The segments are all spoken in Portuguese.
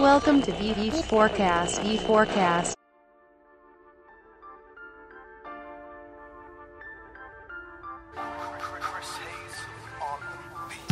Welcome to VV Forecast. V Forecast.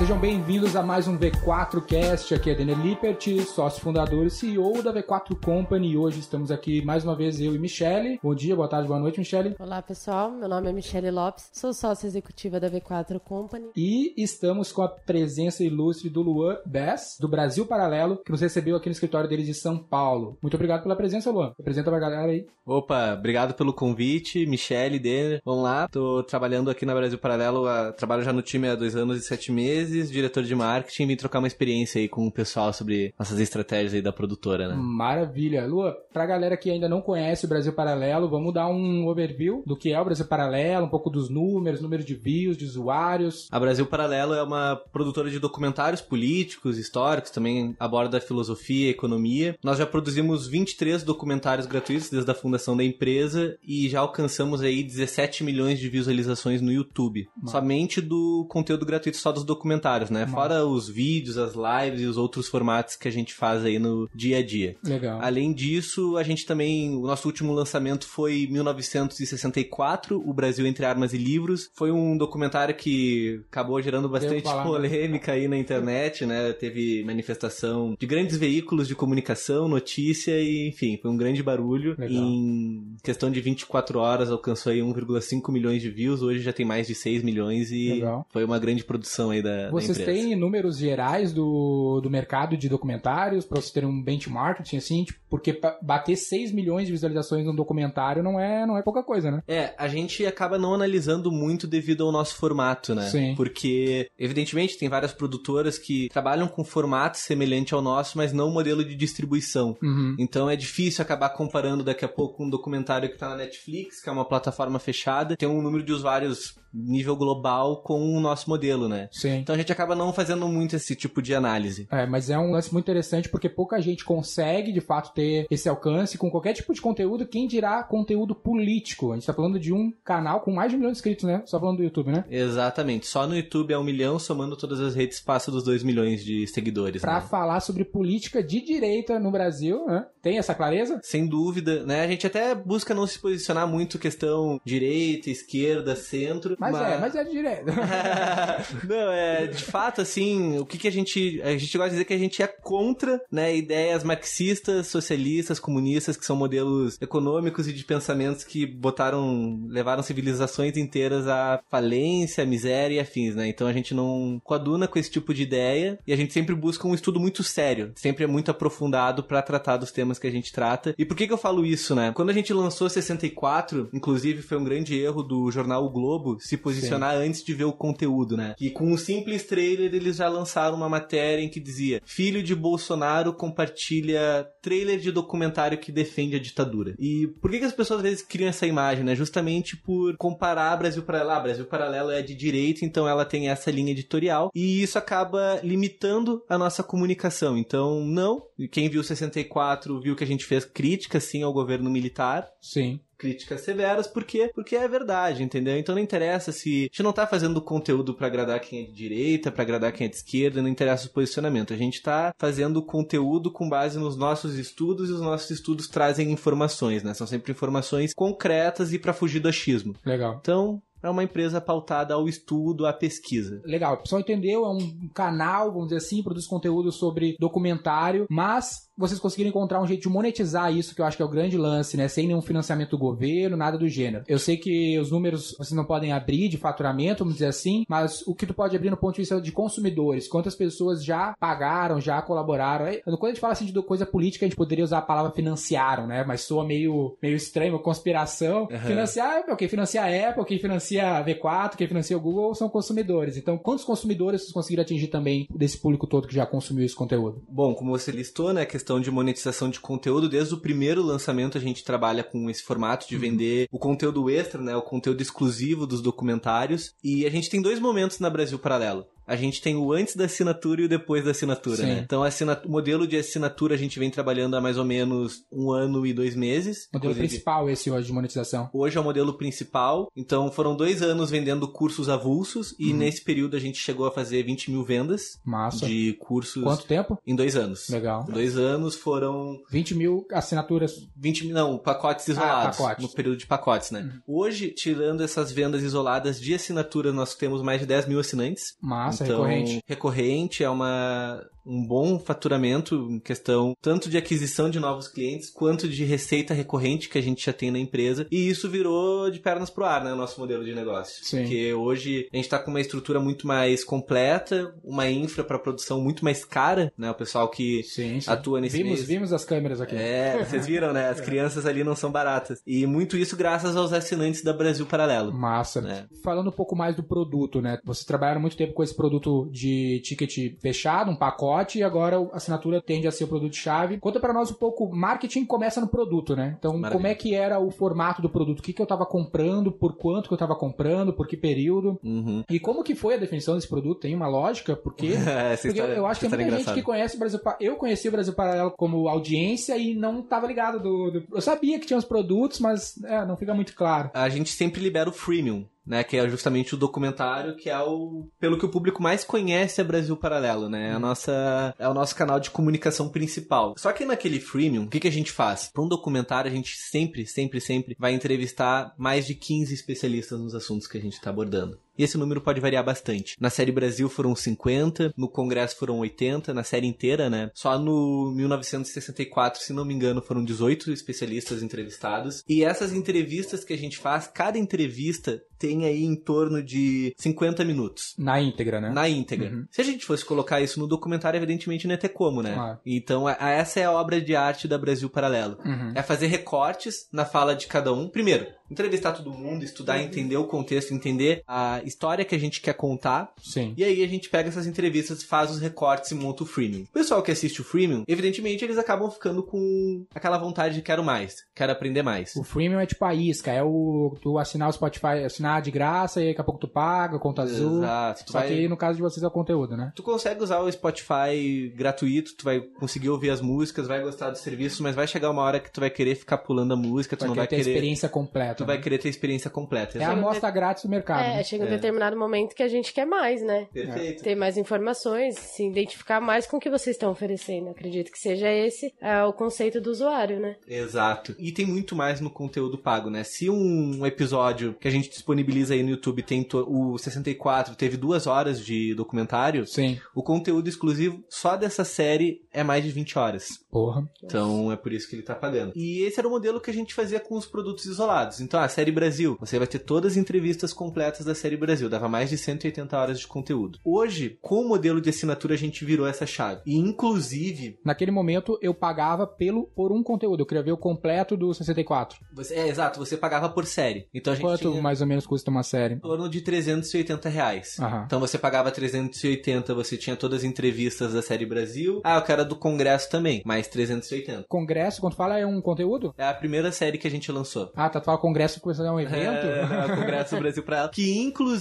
Sejam bem-vindos a mais um V4 Cast. Aqui é Daniel Lippert, sócio fundador e CEO da V4 Company. E hoje estamos aqui mais uma vez eu e Michele. Bom dia, boa tarde, boa noite, Michele. Olá, pessoal. Meu nome é Michele Lopes, sou sócia executiva da V4 Company. E estamos com a presença ilustre do Luan Bess, do Brasil Paralelo, que nos recebeu aqui no escritório dele de São Paulo. Muito obrigado pela presença, Luan. Apresenta pra galera aí. Opa, obrigado pelo convite, Michele, Denner. Vamos lá, tô trabalhando aqui na Brasil Paralelo, a, trabalho já no time há dois anos e sete meses, diretor de marketing, vim trocar uma experiência aí com o pessoal sobre nossas estratégias aí da produtora, né? Maravilha. Lua, pra galera que ainda não conhece o Brasil Paralelo, vamos dar um overview do que é o Brasil Paralelo, um pouco dos números, número de views, de usuários. A Brasil Paralelo é uma produtora de documentários políticos, históricos, também aborda filosofia, economia. Nós já produzimos 23 documentários gratuitos desde a fundação da empresa e já alcançamos aí 17 milhões de visualizações no YouTube. Somente do conteúdo gratuito só dos documentários, né? Fora os vídeos, as lives e os outros formatos que a gente faz aí no dia a dia. Legal. Além disso, a gente também, o nosso último lançamento foi 1964, O Brasil entre Armas e Livros. Foi um documentário que acabou gerando bastante né? polêmica aí na internet, né? Teve manifestação de grandes veículos de comunicação, notícia e, enfim, foi um grande barulho. Legal. Em questão de 24 horas alcançou aí 1,5 milhões de views, hoje já tem mais de 6 milhões e Legal. foi uma grande produção aí da Vocês têm números gerais do, do mercado de documentários pra vocês terem um benchmarking, assim, tipo, porque bater 6 milhões de visualizações num documentário não é, não é pouca coisa, né? É, a gente acaba não analisando muito devido ao nosso formato, né? Sim. Porque, evidentemente, tem várias produtoras que trabalham com formato semelhante ao nosso, mas não modelo de distribuição. Uhum. Então é difícil acabar comparando daqui a pouco um documentário que tá na Netflix, que é uma plataforma fechada, tem um número de usuários nível global com o nosso modelo, né? Sim. Então a gente acaba não fazendo muito esse tipo de análise. É, mas é um lance muito interessante porque pouca gente consegue, de fato, ter esse alcance com qualquer tipo de conteúdo, quem dirá conteúdo político. A gente tá falando de um canal com mais de um milhão de inscritos, né? Só falando do YouTube, né? Exatamente. Só no YouTube é um milhão, somando todas as redes passa dos dois milhões de seguidores. Pra né? falar sobre política de direita no Brasil, né? Tem essa clareza? Sem dúvida, né? A gente até busca não se posicionar muito questão direita, esquerda, centro. Mas, é, mas é de direita. não, é, de fato, assim, o que, que a gente. A gente gosta de dizer que a gente é contra, né, ideias marxistas, socialistas, comunistas, que são modelos econômicos e de pensamentos que botaram. levaram civilizações inteiras à falência, à miséria e afins, né? Então a gente não coaduna com esse tipo de ideia e a gente sempre busca um estudo muito sério, sempre é muito aprofundado pra tratar dos temas que a gente trata. E por que que eu falo isso, né? Quando a gente lançou 64, inclusive foi um grande erro do jornal O Globo se posicionar antes de ver o conteúdo, né? Que com um simples trailer eles já lançaram uma matéria em que dizia: Filho de Bolsonaro compartilha trailer de documentário que defende a ditadura. E por que, que as pessoas às vezes criam essa imagem, né? Justamente por comparar Brasil Paralelo. Ah, Brasil Paralelo é de direita, então ela tem essa linha editorial. E isso acaba limitando a nossa comunicação. Então, não. E Quem viu 64 viu que a gente fez críticas sim ao governo militar Sim. críticas severas, por quê? Porque é verdade, entendeu? Então não interessa se. A gente não tá fazendo conteúdo pra agradar quem é de direita, pra agradar quem é de esquerda, não interessa o posicionamento. A gente tá fazendo conteúdo com base nos nossos estudos e os nossos estudos trazem informações, né? São sempre informações concretas e pra fugir do achismo. Legal. Então, é uma empresa pautada ao estudo, à pesquisa. Legal, o pessoal entendeu, é um canal, vamos dizer assim, produz conteúdo sobre documentário, mas vocês conseguiram encontrar um jeito de monetizar isso, que eu acho que é o grande lance, né? Sem nenhum financiamento do governo, nada do gênero. Eu sei que os números vocês não podem abrir de faturamento, vamos dizer assim, mas o que tu pode abrir no ponto de vista de consumidores, quantas pessoas já pagaram, já colaboraram. Aí, Quando a gente fala assim de coisa política, a gente poderia usar a palavra financiaram, né? Mas soa meio, meio estranho, uma conspiração. Financiar, ok, financia a Apple, quem financia a V4, quem financia o Google são consumidores. Então, quantos consumidores vocês conseguiram atingir também desse público todo que já consumiu esse conteúdo? Bom, como você listou, né, a questão de monetização de conteúdo, desde o primeiro lançamento a gente trabalha com esse formato de vender o conteúdo extra, né, o conteúdo exclusivo dos documentários. E a gente tem dois momentos na Brasil Paralelo. A gente tem o antes da assinatura e o depois da assinatura, Sim. né? Então, o modelo de assinatura a gente vem trabalhando há mais ou menos um ano e dois meses. Modelo Inclusive, principal esse hoje de monetização. Hoje é o modelo principal. Então, foram dois anos vendendo cursos avulsos e Uhum. nesse período a gente chegou a fazer 20 mil vendas Massa. de cursos Quanto tempo? em dois anos. Legal. Dois anos foram 20 mil assinaturas. 20 mil, não, pacotes isolados. pacotes. No período de pacotes, né? Uhum. Hoje, tirando essas vendas isoladas de assinatura, nós temos mais de 10 mil assinantes. Massa, recorrente. Recorrente é uma, um bom faturamento em questão tanto de aquisição de novos clientes quanto de receita recorrente que a gente já tem na empresa. E isso virou de pernas pro ar, né? O nosso modelo de negócio. Sim. Porque hoje a gente tá com uma estrutura muito mais completa, uma infra para produção muito mais cara, né? O pessoal que Sim, sim. atua nesse Vimos, meio. vimos as câmeras aqui. É, vocês viram, né? As crianças ali não são baratas. E muito isso graças aos assinantes da Brasil Paralelo. Massa. É. Falando um pouco mais do produto, né? Vocês trabalharam muito tempo com esse produto de ticket fechado, um pacote, e agora a assinatura tende a ser o produto-chave. Conta pra nós um pouco, marketing começa no produto, né? Então, Maravilha. como é que era o formato do produto? O que, que eu tava comprando, por quanto que eu tava comprando, por que período? Uhum. E como que foi a definição desse produto? Tem uma lógica? Porque... Porque história- eu acho que tem é muita gente engraçada. que conhece o Brasil Eu conheci o Brasil Paralelo como audiência e não tava ligado do. do- Eu sabia que tinha os produtos, mas é, não fica muito claro. a gente sempre libera o freemium, né? Que é justamente o documentário que é o pelo que o público mais conhece é Brasil Paralelo, né? É a nossa é o nosso canal de comunicação principal. Só que naquele freemium, o que que a gente faz? Para um documentário a gente sempre, sempre, sempre vai entrevistar mais de 15 especialistas nos assuntos que a gente está abordando. E esse número pode variar bastante. Na série Brasil foram 50, no Congresso foram 80, na série inteira, né? Só no 1964, se não me engano, foram 18 especialistas entrevistados. E essas entrevistas que a gente faz, cada entrevista tem aí em torno de 50 minutos. Na íntegra, né? Na íntegra. Uhum. Se a gente fosse colocar isso no documentário, evidentemente não ia ter como, né? Claro. Então, a- a- essa é a obra de arte da Brasil Paralelo. Uhum. É fazer recortes na fala de cada um. Primeiro, entrevistar todo mundo, estudar, Uhum. entender o contexto, entender a história que a gente quer contar. Sim. E aí a gente pega essas entrevistas, faz os recortes e monta o freemium. O pessoal que assiste o freemium, evidentemente, eles acabam ficando com aquela vontade de quero mais, quero aprender mais. O freemium é tipo a isca, é o tu assinar o Spotify, assinar de graça e daqui a pouco tu paga, conta azul. Exato. Só vai- que no caso de vocês é o conteúdo, né? tu consegue usar o Spotify gratuito, tu vai conseguir ouvir as músicas, vai gostar dos serviços, mas vai chegar uma hora que tu vai querer ficar pulando a música, tu Vai não querer vai ter querer. experiência completa. Tu vai né? querer ter experiência completa. É a amostra grátis do mercado. É, né? chega. Determinado momento que a gente quer mais, né? Perfeito. Ter mais informações, se identificar mais com o que vocês estão oferecendo. Acredito que seja esse é, o conceito do usuário, né? Exato. E tem muito mais no conteúdo pago, né? Se um episódio que a gente disponibiliza aí no YouTube tem o 64, teve duas horas de documentário, Sim. o conteúdo exclusivo só dessa série é mais de 20 horas. Porra. Então é por isso que ele tá pagando. E esse era o modelo que a gente fazia com os produtos isolados. Então, a série Brasil, você vai ter todas as entrevistas completas da série Brasil, dava mais de 180 horas de conteúdo. Hoje, com o modelo de assinatura, a gente virou essa chave. E inclusive, Naquele momento eu pagava pelo por um conteúdo. Eu queria ver o completo do 64. você, é exato, você pagava por série. Então a gente Quanto tinha mais ou menos custa uma série? em torno de 380 reais. Aham. Então você pagava 380, você tinha todas as entrevistas da série Brasil. Ah, eu quero a do Congresso também, mais 380. Congresso, quando fala, é um conteúdo? É a primeira série que a gente lançou. Ah, tá. Tu fala congresso que é um evento? É, o Congresso Brasil Paralelo. Que, inclusive,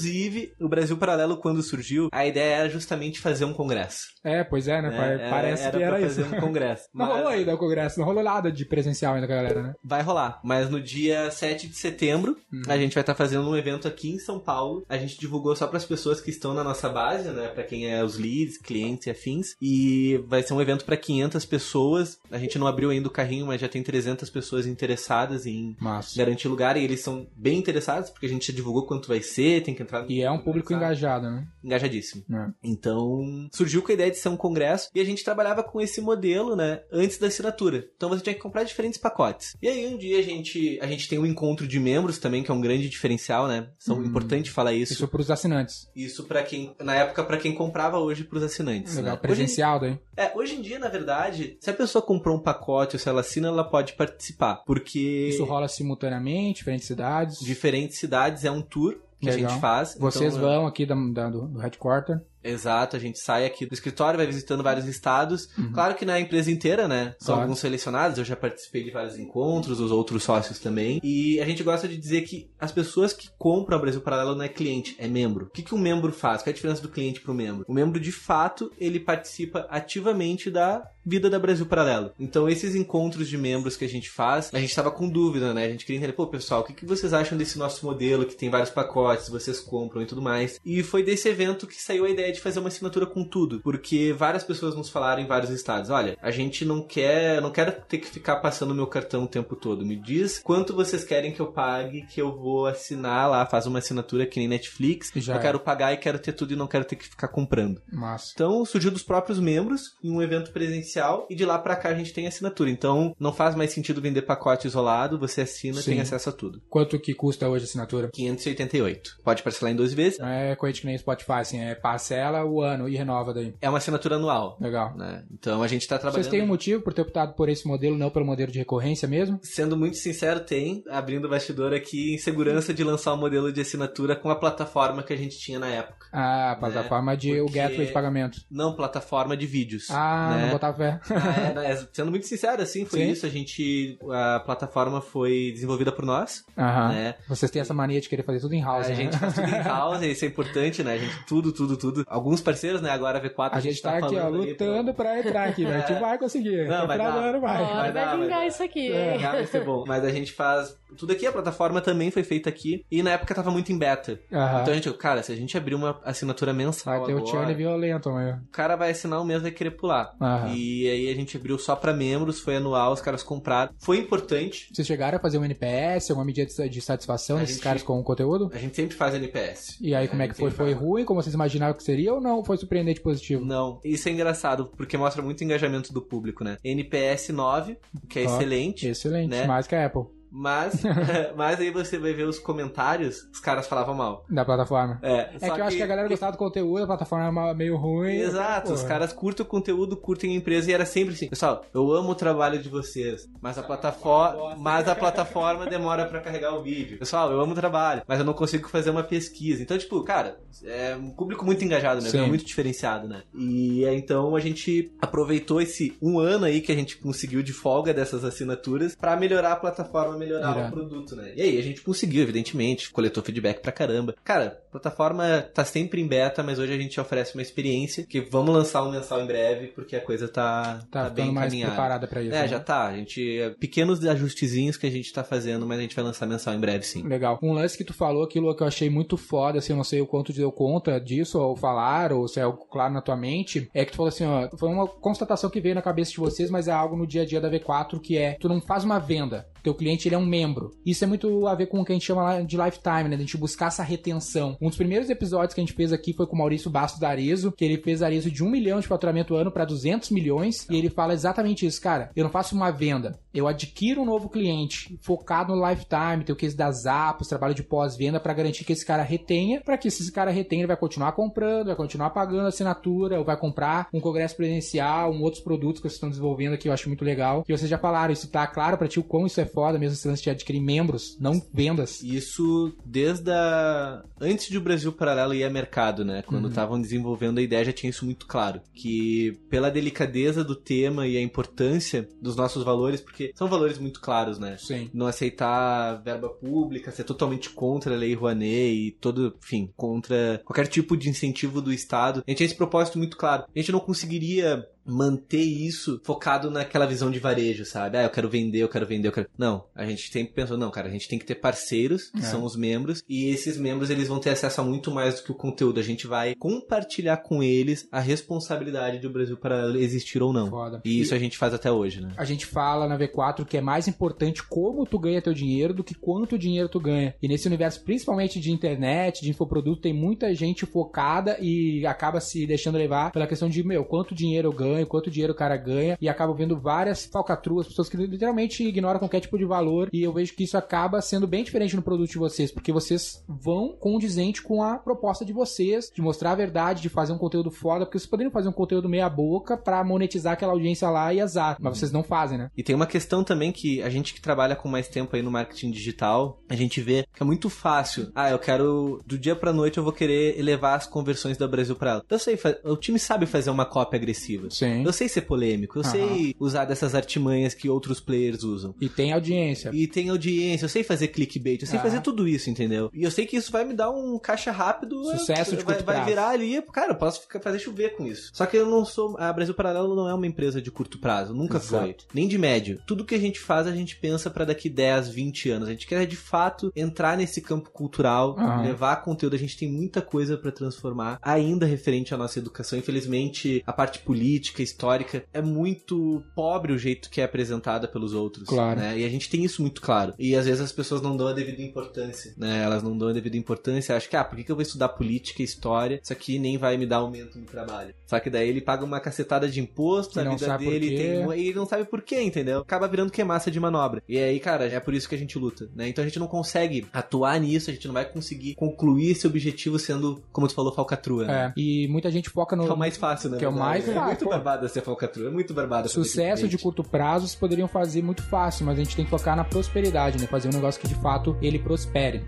o Brasil Paralelo, quando surgiu, a ideia era justamente fazer um congresso. É, pois é, né? né? Pa- Era- Parece era que era pra isso. fazer um congresso. Não Mas rolou ainda o congresso, não rolou nada de presencial ainda com a galera, né? Vai rolar. Mas no dia 7 de setembro, Uhum. a gente vai estar fazendo um evento aqui em São Paulo. A gente divulgou só para as pessoas que estão na nossa base, né? Para quem é os leads, clientes e afins. E vai ser um evento para 500 pessoas. A gente não abriu ainda o carrinho, mas já tem 300 pessoas interessadas em Massa. garantir lugar. E eles são bem interessados, porque a gente já divulgou quanto vai ser, tem que entrar... E é um público engajado, né? Engajadíssimo. É. Então, surgiu com a ideia de ser um congresso e a gente trabalhava com esse modelo, né, antes da assinatura. Então você tinha que comprar diferentes pacotes. E aí um dia a gente, a gente tem um encontro de membros também, que é um grande diferencial, né? São Hum. importante falar isso. Isso pros assinantes. Isso para quem, na época para quem comprava hoje pros assinantes, Legal. né? Hoje, Presencial daí. é, hoje em dia, na verdade, se a pessoa comprou um pacote ou se ela assina, ela pode participar, porque Isso rola simultaneamente, diferentes cidades. diferentes cidades é um tour que a Legal. gente faz. Vocês então, vão aqui da, da- do, do headquarter. Exato, a gente sai aqui do escritório, vai visitando vários estados. Claro que na empresa inteira, né? São Claro. alguns selecionados, eu já participei de vários encontros, os outros sócios também. E a gente gosta de dizer que as pessoas que compram a Brasil Paralelo não é cliente, é membro. O que, que um membro faz? Qual é a diferença do cliente pro membro? O membro, de fato, ele participa ativamente da vida da Brasil Paralelo. Então, esses encontros de membros que a gente faz, a gente tava com dúvida, né? A gente queria entender, pô, pessoal, o que, que vocês acham desse nosso modelo que tem vários pacotes, vocês compram e tudo mais. E foi desse evento que saiu a ideia de fazer uma assinatura com tudo, porque várias pessoas nos falaram em vários estados, olha, a gente não quer, não quero ter que ficar passando meu cartão o tempo todo. Me diz quanto vocês querem que eu pague, que eu vou assinar lá, faz uma assinatura que nem Netflix. Já eu é. quero pagar e quero ter tudo e não quero ter que ficar comprando. Massa. Então surgiu dos próprios membros em um evento presencial e de lá pra cá a gente tem assinatura. Então não faz mais sentido vender pacote isolado, você assina e tem acesso a tudo. Quanto que custa hoje a assinatura? 588. Pode parcelar em 12 vezes. É coisa que nem Spotify, assim, é parcela o ano e renova daí. É uma assinatura anual. Legal. Né? Então a gente tá trabalhando. Vocês têm um motivo por ter optado por esse modelo, não pelo modelo de recorrência mesmo? Sendo muito sincero, tem, abrindo o bastidor aqui, insegurança de lançar um modelo de assinatura com a plataforma que a gente tinha na época. Ah, a plataforma de o Porque- gateway de pagamento. Não plataforma de vídeos. Ah, né? não botava fé. Ah, é, né? Sendo muito sincero, assim, foi Sim. isso. A gente. A plataforma foi desenvolvida por nós, Aham. né? Vocês têm essa mania de querer fazer tudo em house, A né? gente faz tudo em house, isso é importante, né? A gente tudo, tudo, tudo. Alguns parceiros, né? Agora a V4 A gente tá aqui, ó, lutando pra entrar aqui, né? A gente vai conseguir. Não, vai Pra dar. ano vai. Vai vai, dar, vai vingar dar. isso aqui, É. Ah, vai ser bom. Mas a gente faz tudo aqui, a plataforma também foi feita aqui. E na época tava muito em beta. Aham. Então a gente, cara, se a gente abrir uma assinatura mensal Vai ter o agora, churn violento, meu. o cara vai assinar um mês e vai querer pular. Aham. E aí a gente abriu só pra membros, foi anual, os caras compraram. Foi importante. Vocês chegaram a fazer um NPS, alguma medida de satisfação A desses gente- caras com o conteúdo? A gente sempre faz NPS. E aí, como é A que gente foi? Foi ruim, como vocês imaginavam que seria, ou não? Foi surpreendente positivo? Não, isso é engraçado, porque mostra muito engajamento do público, né? NPS 9, que é Ó, excelente. Excelente, né? mais que a Apple, Mas, mas aí você vai ver os comentários, os caras falavam mal. da plataforma. É, É que eu acho que a galera gostava do conteúdo, a plataforma era meio ruim. Exato, os caras curtem o conteúdo, curtem a empresa e era sempre assim. Pessoal, eu amo o trabalho de vocês, mas a plataforma, mas a plataforma demora pra carregar o vídeo. Pessoal, eu amo o trabalho, mas eu não consigo fazer uma pesquisa. Então, tipo, cara, é um público muito engajado Sim. é muito diferenciado, né? E é, então a gente aproveitou esse um ano aí que a gente conseguiu de folga dessas assinaturas pra melhorar a plataforma, melhorar Irado. o produto, né? E aí a gente conseguiu, evidentemente, coletou feedback pra caramba. Cara, plataforma tá sempre em beta, mas hoje a gente oferece uma experiência que vamos lançar um mensal em breve, porque a coisa tá, Tá, tá bem encaminhada. preparada pra isso. É, né? já tá. A gente. Pequenos ajustezinhos que a gente tá fazendo, mas a gente vai lançar mensal em breve, sim. Legal. Um lance que tu falou, aquilo que eu achei muito foda, assim, eu não sei o quanto deu conta disso, ou falar, ou se é algo claro na tua mente, é que tu falou assim, ó, foi uma constatação que veio na cabeça de vocês, mas é algo no dia a dia da V4 que é, tu não faz uma venda, teu cliente ele é um membro. Isso é muito a ver com o que a gente chama de lifetime, né, de a gente buscar essa retenção. Um dos primeiros episódios que a gente fez aqui foi com o Maurício Bastos da Arezo, que ele fez Arezo de 1 milhão de faturamento ano para 200 milhões, e ele fala exatamente isso, cara, eu não faço uma venda, eu adquiro um novo cliente focado no lifetime, tem o case das apps, trabalho de pós-venda para garantir que esse cara retenha, para que se esse cara retenha, ele vai continuar comprando, vai continuar pagando assinatura, ou vai comprar um congresso presencial, um outros produtos que vocês estão desenvolvendo aqui, eu acho muito legal. E vocês já falaram, isso tá claro pra ti o quão isso é foda, mesmo esse lance de adquirir membros, não vendas. Isso desde a... antes de o Brasil Paralelo ir a mercado, né? Quando Uhum. estavam desenvolvendo a ideia, já tinha isso muito claro. Que pela delicadeza do tema e a importância dos nossos valores, porque são valores muito claros, né? Sim. Não aceitar verba pública, ser totalmente contra a lei Rouanet e todo, enfim, contra qualquer tipo de incentivo do Estado. A gente tinha esse propósito muito claro. A gente não conseguiria manter isso focado naquela visão de varejo, sabe? Ah, eu quero vender, eu quero vender, eu quero... Não, a gente sempre pensou, não, cara, a gente tem que ter parceiros, que É. são os membros, e esses membros, eles vão ter acesso a muito mais do que o conteúdo. A gente vai compartilhar com eles a responsabilidade do Brasil para existir ou não. Foda. E isso a gente faz até hoje, né? A gente fala na V4 que é mais importante como tu ganha teu dinheiro do que quanto dinheiro tu ganha. E nesse universo, principalmente de internet, de infoproduto, tem muita gente focada e acaba se deixando levar pela questão de, meu, quanto dinheiro eu ganho, ganha, quanto dinheiro o cara ganha, e acabo vendo várias falcatruas, pessoas que literalmente ignoram qualquer tipo de valor, e eu vejo que isso acaba sendo bem diferente no produto de vocês, porque vocês vão condizente com a proposta de vocês, de mostrar a verdade, de fazer um conteúdo foda, porque vocês poderiam fazer um conteúdo meia boca pra monetizar aquela audiência lá e azar, mas vocês não fazem, né? E tem uma questão também que a gente que trabalha com mais tempo aí no marketing digital, a gente vê que é muito fácil. Ah, eu quero do dia pra noite eu vou querer elevar as conversões da Brasil pra ela. Eu sei, o time sabe fazer uma cópia agressiva. Sim. Eu sei ser polêmico, eu Aham. sei usar dessas artimanhas que outros players usam. E tem audiência. E tem audiência, eu sei fazer clickbait, eu sei Ah. fazer tudo isso, entendeu? E eu sei que isso vai me dar um caixa rápido. Sucesso é, de vai, curto vai prazo. virar ali, cara, eu posso ficar, fazer chover com isso. Só que eu não sou. A Brasil Paralelo não é uma empresa de curto prazo, nunca Exato. foi. Nem de médio. Tudo que a gente faz, a gente pensa pra daqui 10, 20 anos. A gente quer de fato entrar nesse campo cultural, Aham. levar conteúdo. A gente tem muita coisa pra transformar, ainda referente à nossa educação. Infelizmente, a parte política, histórica, é muito pobre o jeito que é apresentada pelos outros. Claro. né? E a gente tem isso muito claro. E às vezes as pessoas não dão a devida importância, né? Elas não dão a devida importância. Acham que, ah, por que que eu vou estudar política e história? Isso aqui nem vai me dar aumento no trabalho. Só que daí ele paga uma cacetada de imposto, a vida dele tem. E ele não sabe por quê, entendeu? Acaba virando que é massa de manobra. E aí, cara, é por isso que a gente luta, né? Então a gente não consegue atuar nisso, a gente não vai conseguir concluir esse objetivo sendo, como tu falou, falcatrua. né? É. E muita gente foca no Que é o mais fácil, né? Que é o mais É fácil, pô. Barbada ser falcatrua, é muito barbada. Sucesso de curto prazo vocês poderiam fazer muito fácil, mas a gente tem que focar na prosperidade, né? Fazer um negócio que de fato ele prospere.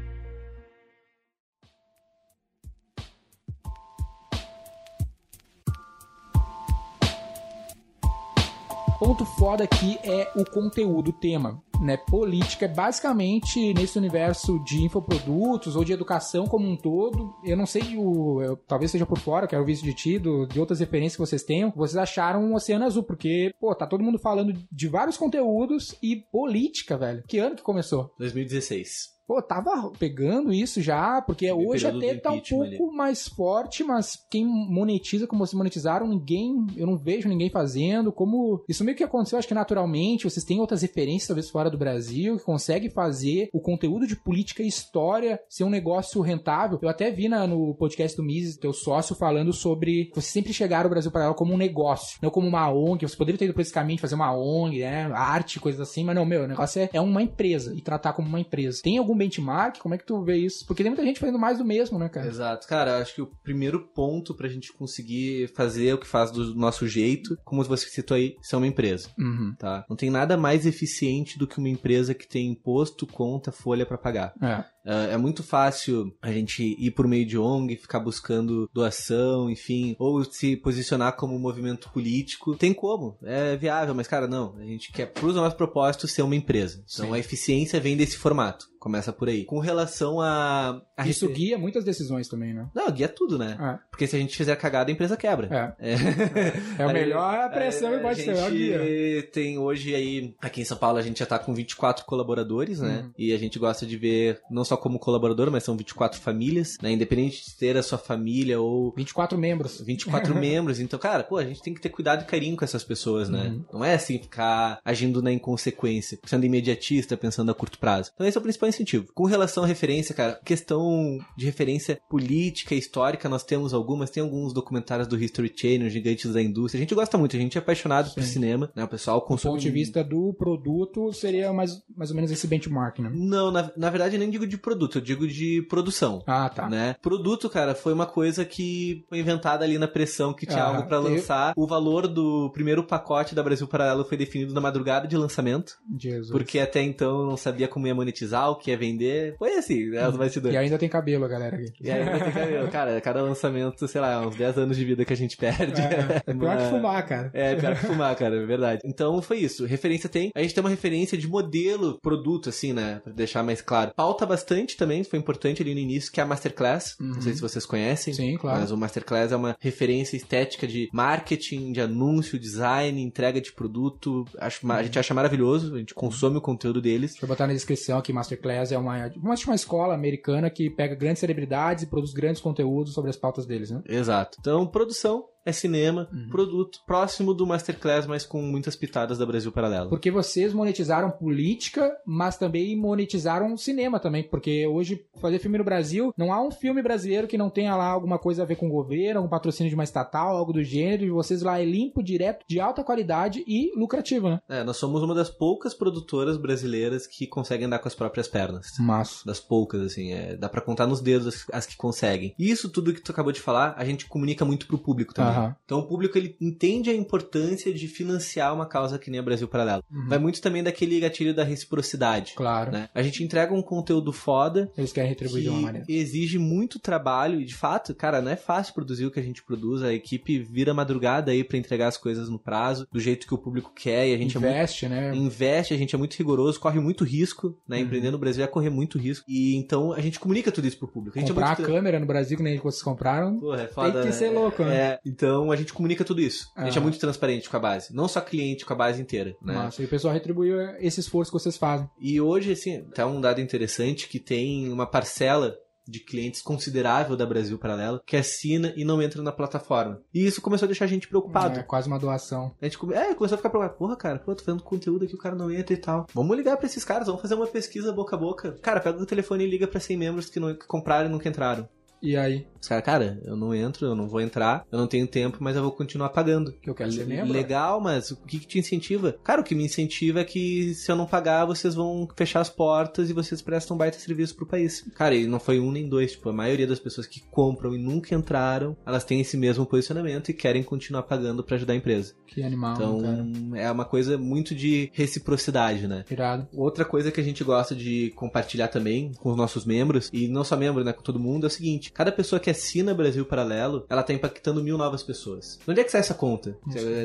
Ponto foda aqui é o conteúdo, o tema. Né, política é basicamente nesse universo de infoprodutos ou de educação como um todo. Eu não sei, o, eu- talvez seja por fora, quero ouvir isso de ti, do- de outras referências que vocês tenham. Vocês acharam um oceano azul, porque, pô, tá todo mundo falando de vários conteúdos e política, velho. Que ano que começou? 2016. Pô, tava pegando isso já, porque hoje período até tá um pouco mais forte, mas quem monetiza como vocês monetizaram, ninguém, eu não vejo ninguém fazendo, como isso meio que aconteceu, acho que naturalmente, vocês têm outras referências talvez fora do Brasil, que conseguem fazer o conteúdo de política e história ser um negócio rentável. Eu até vi na- no podcast do Mises, teu sócio, falando sobre vocês sempre chegaram ao Brasil para ela como um negócio, não como uma ONG, você poderia ter ido por esse caminho de fazer uma ONG, né, arte, coisas assim, mas não, meu, o negócio é, é uma empresa e tratar como uma empresa. Tem algum benchmark? Como é que tu vê isso? Porque tem muita gente fazendo mais do mesmo, né, cara? Exato. Cara, acho que o primeiro ponto pra gente conseguir fazer o que faz do nosso jeito, como você citou aí, ser uma empresa, Uhum. tá? Não tem nada mais eficiente do que uma empresa que tem imposto, conta, folha pra pagar. É. É é muito fácil a gente ir por meio de ONG, ficar buscando doação, enfim, ou se posicionar como um movimento político. Tem como, é viável, mas cara, não. A gente quer, pro nosso propósito, ser uma empresa. Então Sim. a eficiência vem desse formato. Começa por aí. Com relação a. a Isso refer- guia muitas decisões também, né? Não, guia tudo, né? É. Porque se a gente fizer cagada, a empresa quebra. É. É, É Aí, melhor pressão é, e pode ser, é o A guia. tem hoje aí, aqui em São Paulo, a gente já tá com 24 colaboradores, né? Uhum. E a gente gosta de ver não só como colaborador, mas são 24 famílias, né? Independente de ter a sua família ou 24 membros. 24 membros. Então, cara, pô, a gente tem que ter cuidado e carinho com essas pessoas, né? Uhum. Não é assim ficar agindo na inconsequência, sendo imediatista, pensando a curto prazo. Então, esse é o principal incentivo. Com relação à referência, cara, questão de referência política e histórica, nós temos algumas, tem alguns documentários do History Channel, Gigantes da Indústria. A gente gosta muito, a gente é apaixonado por Sim. cinema, né? O pessoal Do consome. ponto de vista do produto, seria mais, mais ou menos esse benchmark, né? Não, na, na verdade eu nem digo de produto, eu digo de produção. Ah, tá. Né? Produto, cara, foi uma coisa que foi inventada ali na pressão que tinha Ah, algo pra eu- lançar. O valor do primeiro pacote da Brasil Paralelo foi definido na madrugada de lançamento, Jesus. porque até então eu não sabia como ia monetizar, o que ia vender. Foi assim, né, os bastidores. E ainda tem cabelo, a galera aqui. E vai ter cabelo. Cara, cada lançamento, sei lá, uns 10 anos de vida que a gente perde. É, é pior que fumar, cara. É, pior que fumar, cara, é verdade. Então foi isso. Referência tem. A gente tem uma referência de modelo, produto, assim, né? Pra deixar mais claro. Pauta bastante também, foi importante ali no início, que é a Masterclass. Uhum. Não sei se vocês conhecem. Sim, claro. Mas o Masterclass é uma referência estética de marketing, de anúncio, design, entrega de produto. Acho, ma- A gente acha maravilhoso, a gente consome o conteúdo deles. Deixa eu botar na descrição que Masterclass é uma, uma, uma escola americana que pega grandes celebridades e produz grandes conteúdos sobre as pautas deles, né? Exato. Então, produção é cinema, Uhum. produto, próximo do Masterclass, mas com muitas pitadas da Brasil Paralelo. Porque vocês monetizaram política, mas também monetizaram cinema também. Porque hoje, fazer filme no Brasil, não há um filme brasileiro que não tenha lá alguma coisa a ver com o governo, algum patrocínio de uma estatal, algo do gênero. E vocês lá é limpo, direto, de alta qualidade e lucrativo, né? É, nós somos uma das poucas produtoras brasileiras que conseguem andar com as próprias pernas. Massa. Das poucas, assim, é, dá pra contar nos dedos as, as que conseguem. E isso tudo que tu acabou de falar, a gente comunica muito pro público também. Aham. Então o público ele entende a importância de financiar uma causa que nem a Brasil Paralelo. Uhum. Vai muito também daquele gatilho da reciprocidade. Claro. Né? A gente entrega um conteúdo foda Eles querem retribuir de uma que maneira. exige muito trabalho e de fato, cara, não é fácil produzir o que a gente produz. A equipe vira madrugada aí pra entregar as coisas no prazo, do jeito que o público quer e a gente é muito Investe, né? investe, a gente é muito rigoroso, corre muito risco, né? Uhum. Empreender no Brasil é correr muito risco. E então a gente comunica tudo isso pro público. A gente Comprar é a muito... câmera no Brasil, que nem vocês compraram. Porra, é foda, que né? ser louco, né? É, então a gente comunica tudo isso. A gente Ah. é muito transparente com a base. Não só cliente, com a base inteira, né? Massa. E o pessoal retribuiu esse esforço que vocês fazem. E hoje, assim, tá um dado interessante que tem uma parcela de clientes considerável da Brasil Paralelo que assina e não entra na plataforma. E isso começou a deixar a gente preocupado. É quase uma doação. A gente come... é, começou a ficar preocupado. Porra, cara, pô, tô fazendo conteúdo aqui, o cara não entra e tal. Vamos ligar pra esses caras, vamos fazer uma pesquisa boca a boca. Cara, pega o telefone e liga pra 100 membros que, não... que compraram e nunca entraram. E aí? Os caras, cara, eu não entro, eu não vou entrar, eu não tenho tempo, mas eu vou continuar pagando. Que eu quero ser membro? Legal, mas o que, que te incentiva? Cara, o que me incentiva é que se eu não pagar, vocês vão fechar as portas e vocês prestam baita serviço pro país. Cara, e não foi um nem dois, tipo, a maioria das pessoas que compram e nunca entraram, elas têm esse mesmo posicionamento e querem continuar pagando pra ajudar a empresa. Que animal, Então, cara. é uma coisa muito de reciprocidade, né? Irado. Outra coisa que a gente gosta de compartilhar também com os nossos membros, e não só membros, né, com todo mundo, é o seguinte: cada pessoa que assina Brasil Paralelo, ela tá impactando mil novas pessoas. De onde é que sai essa conta?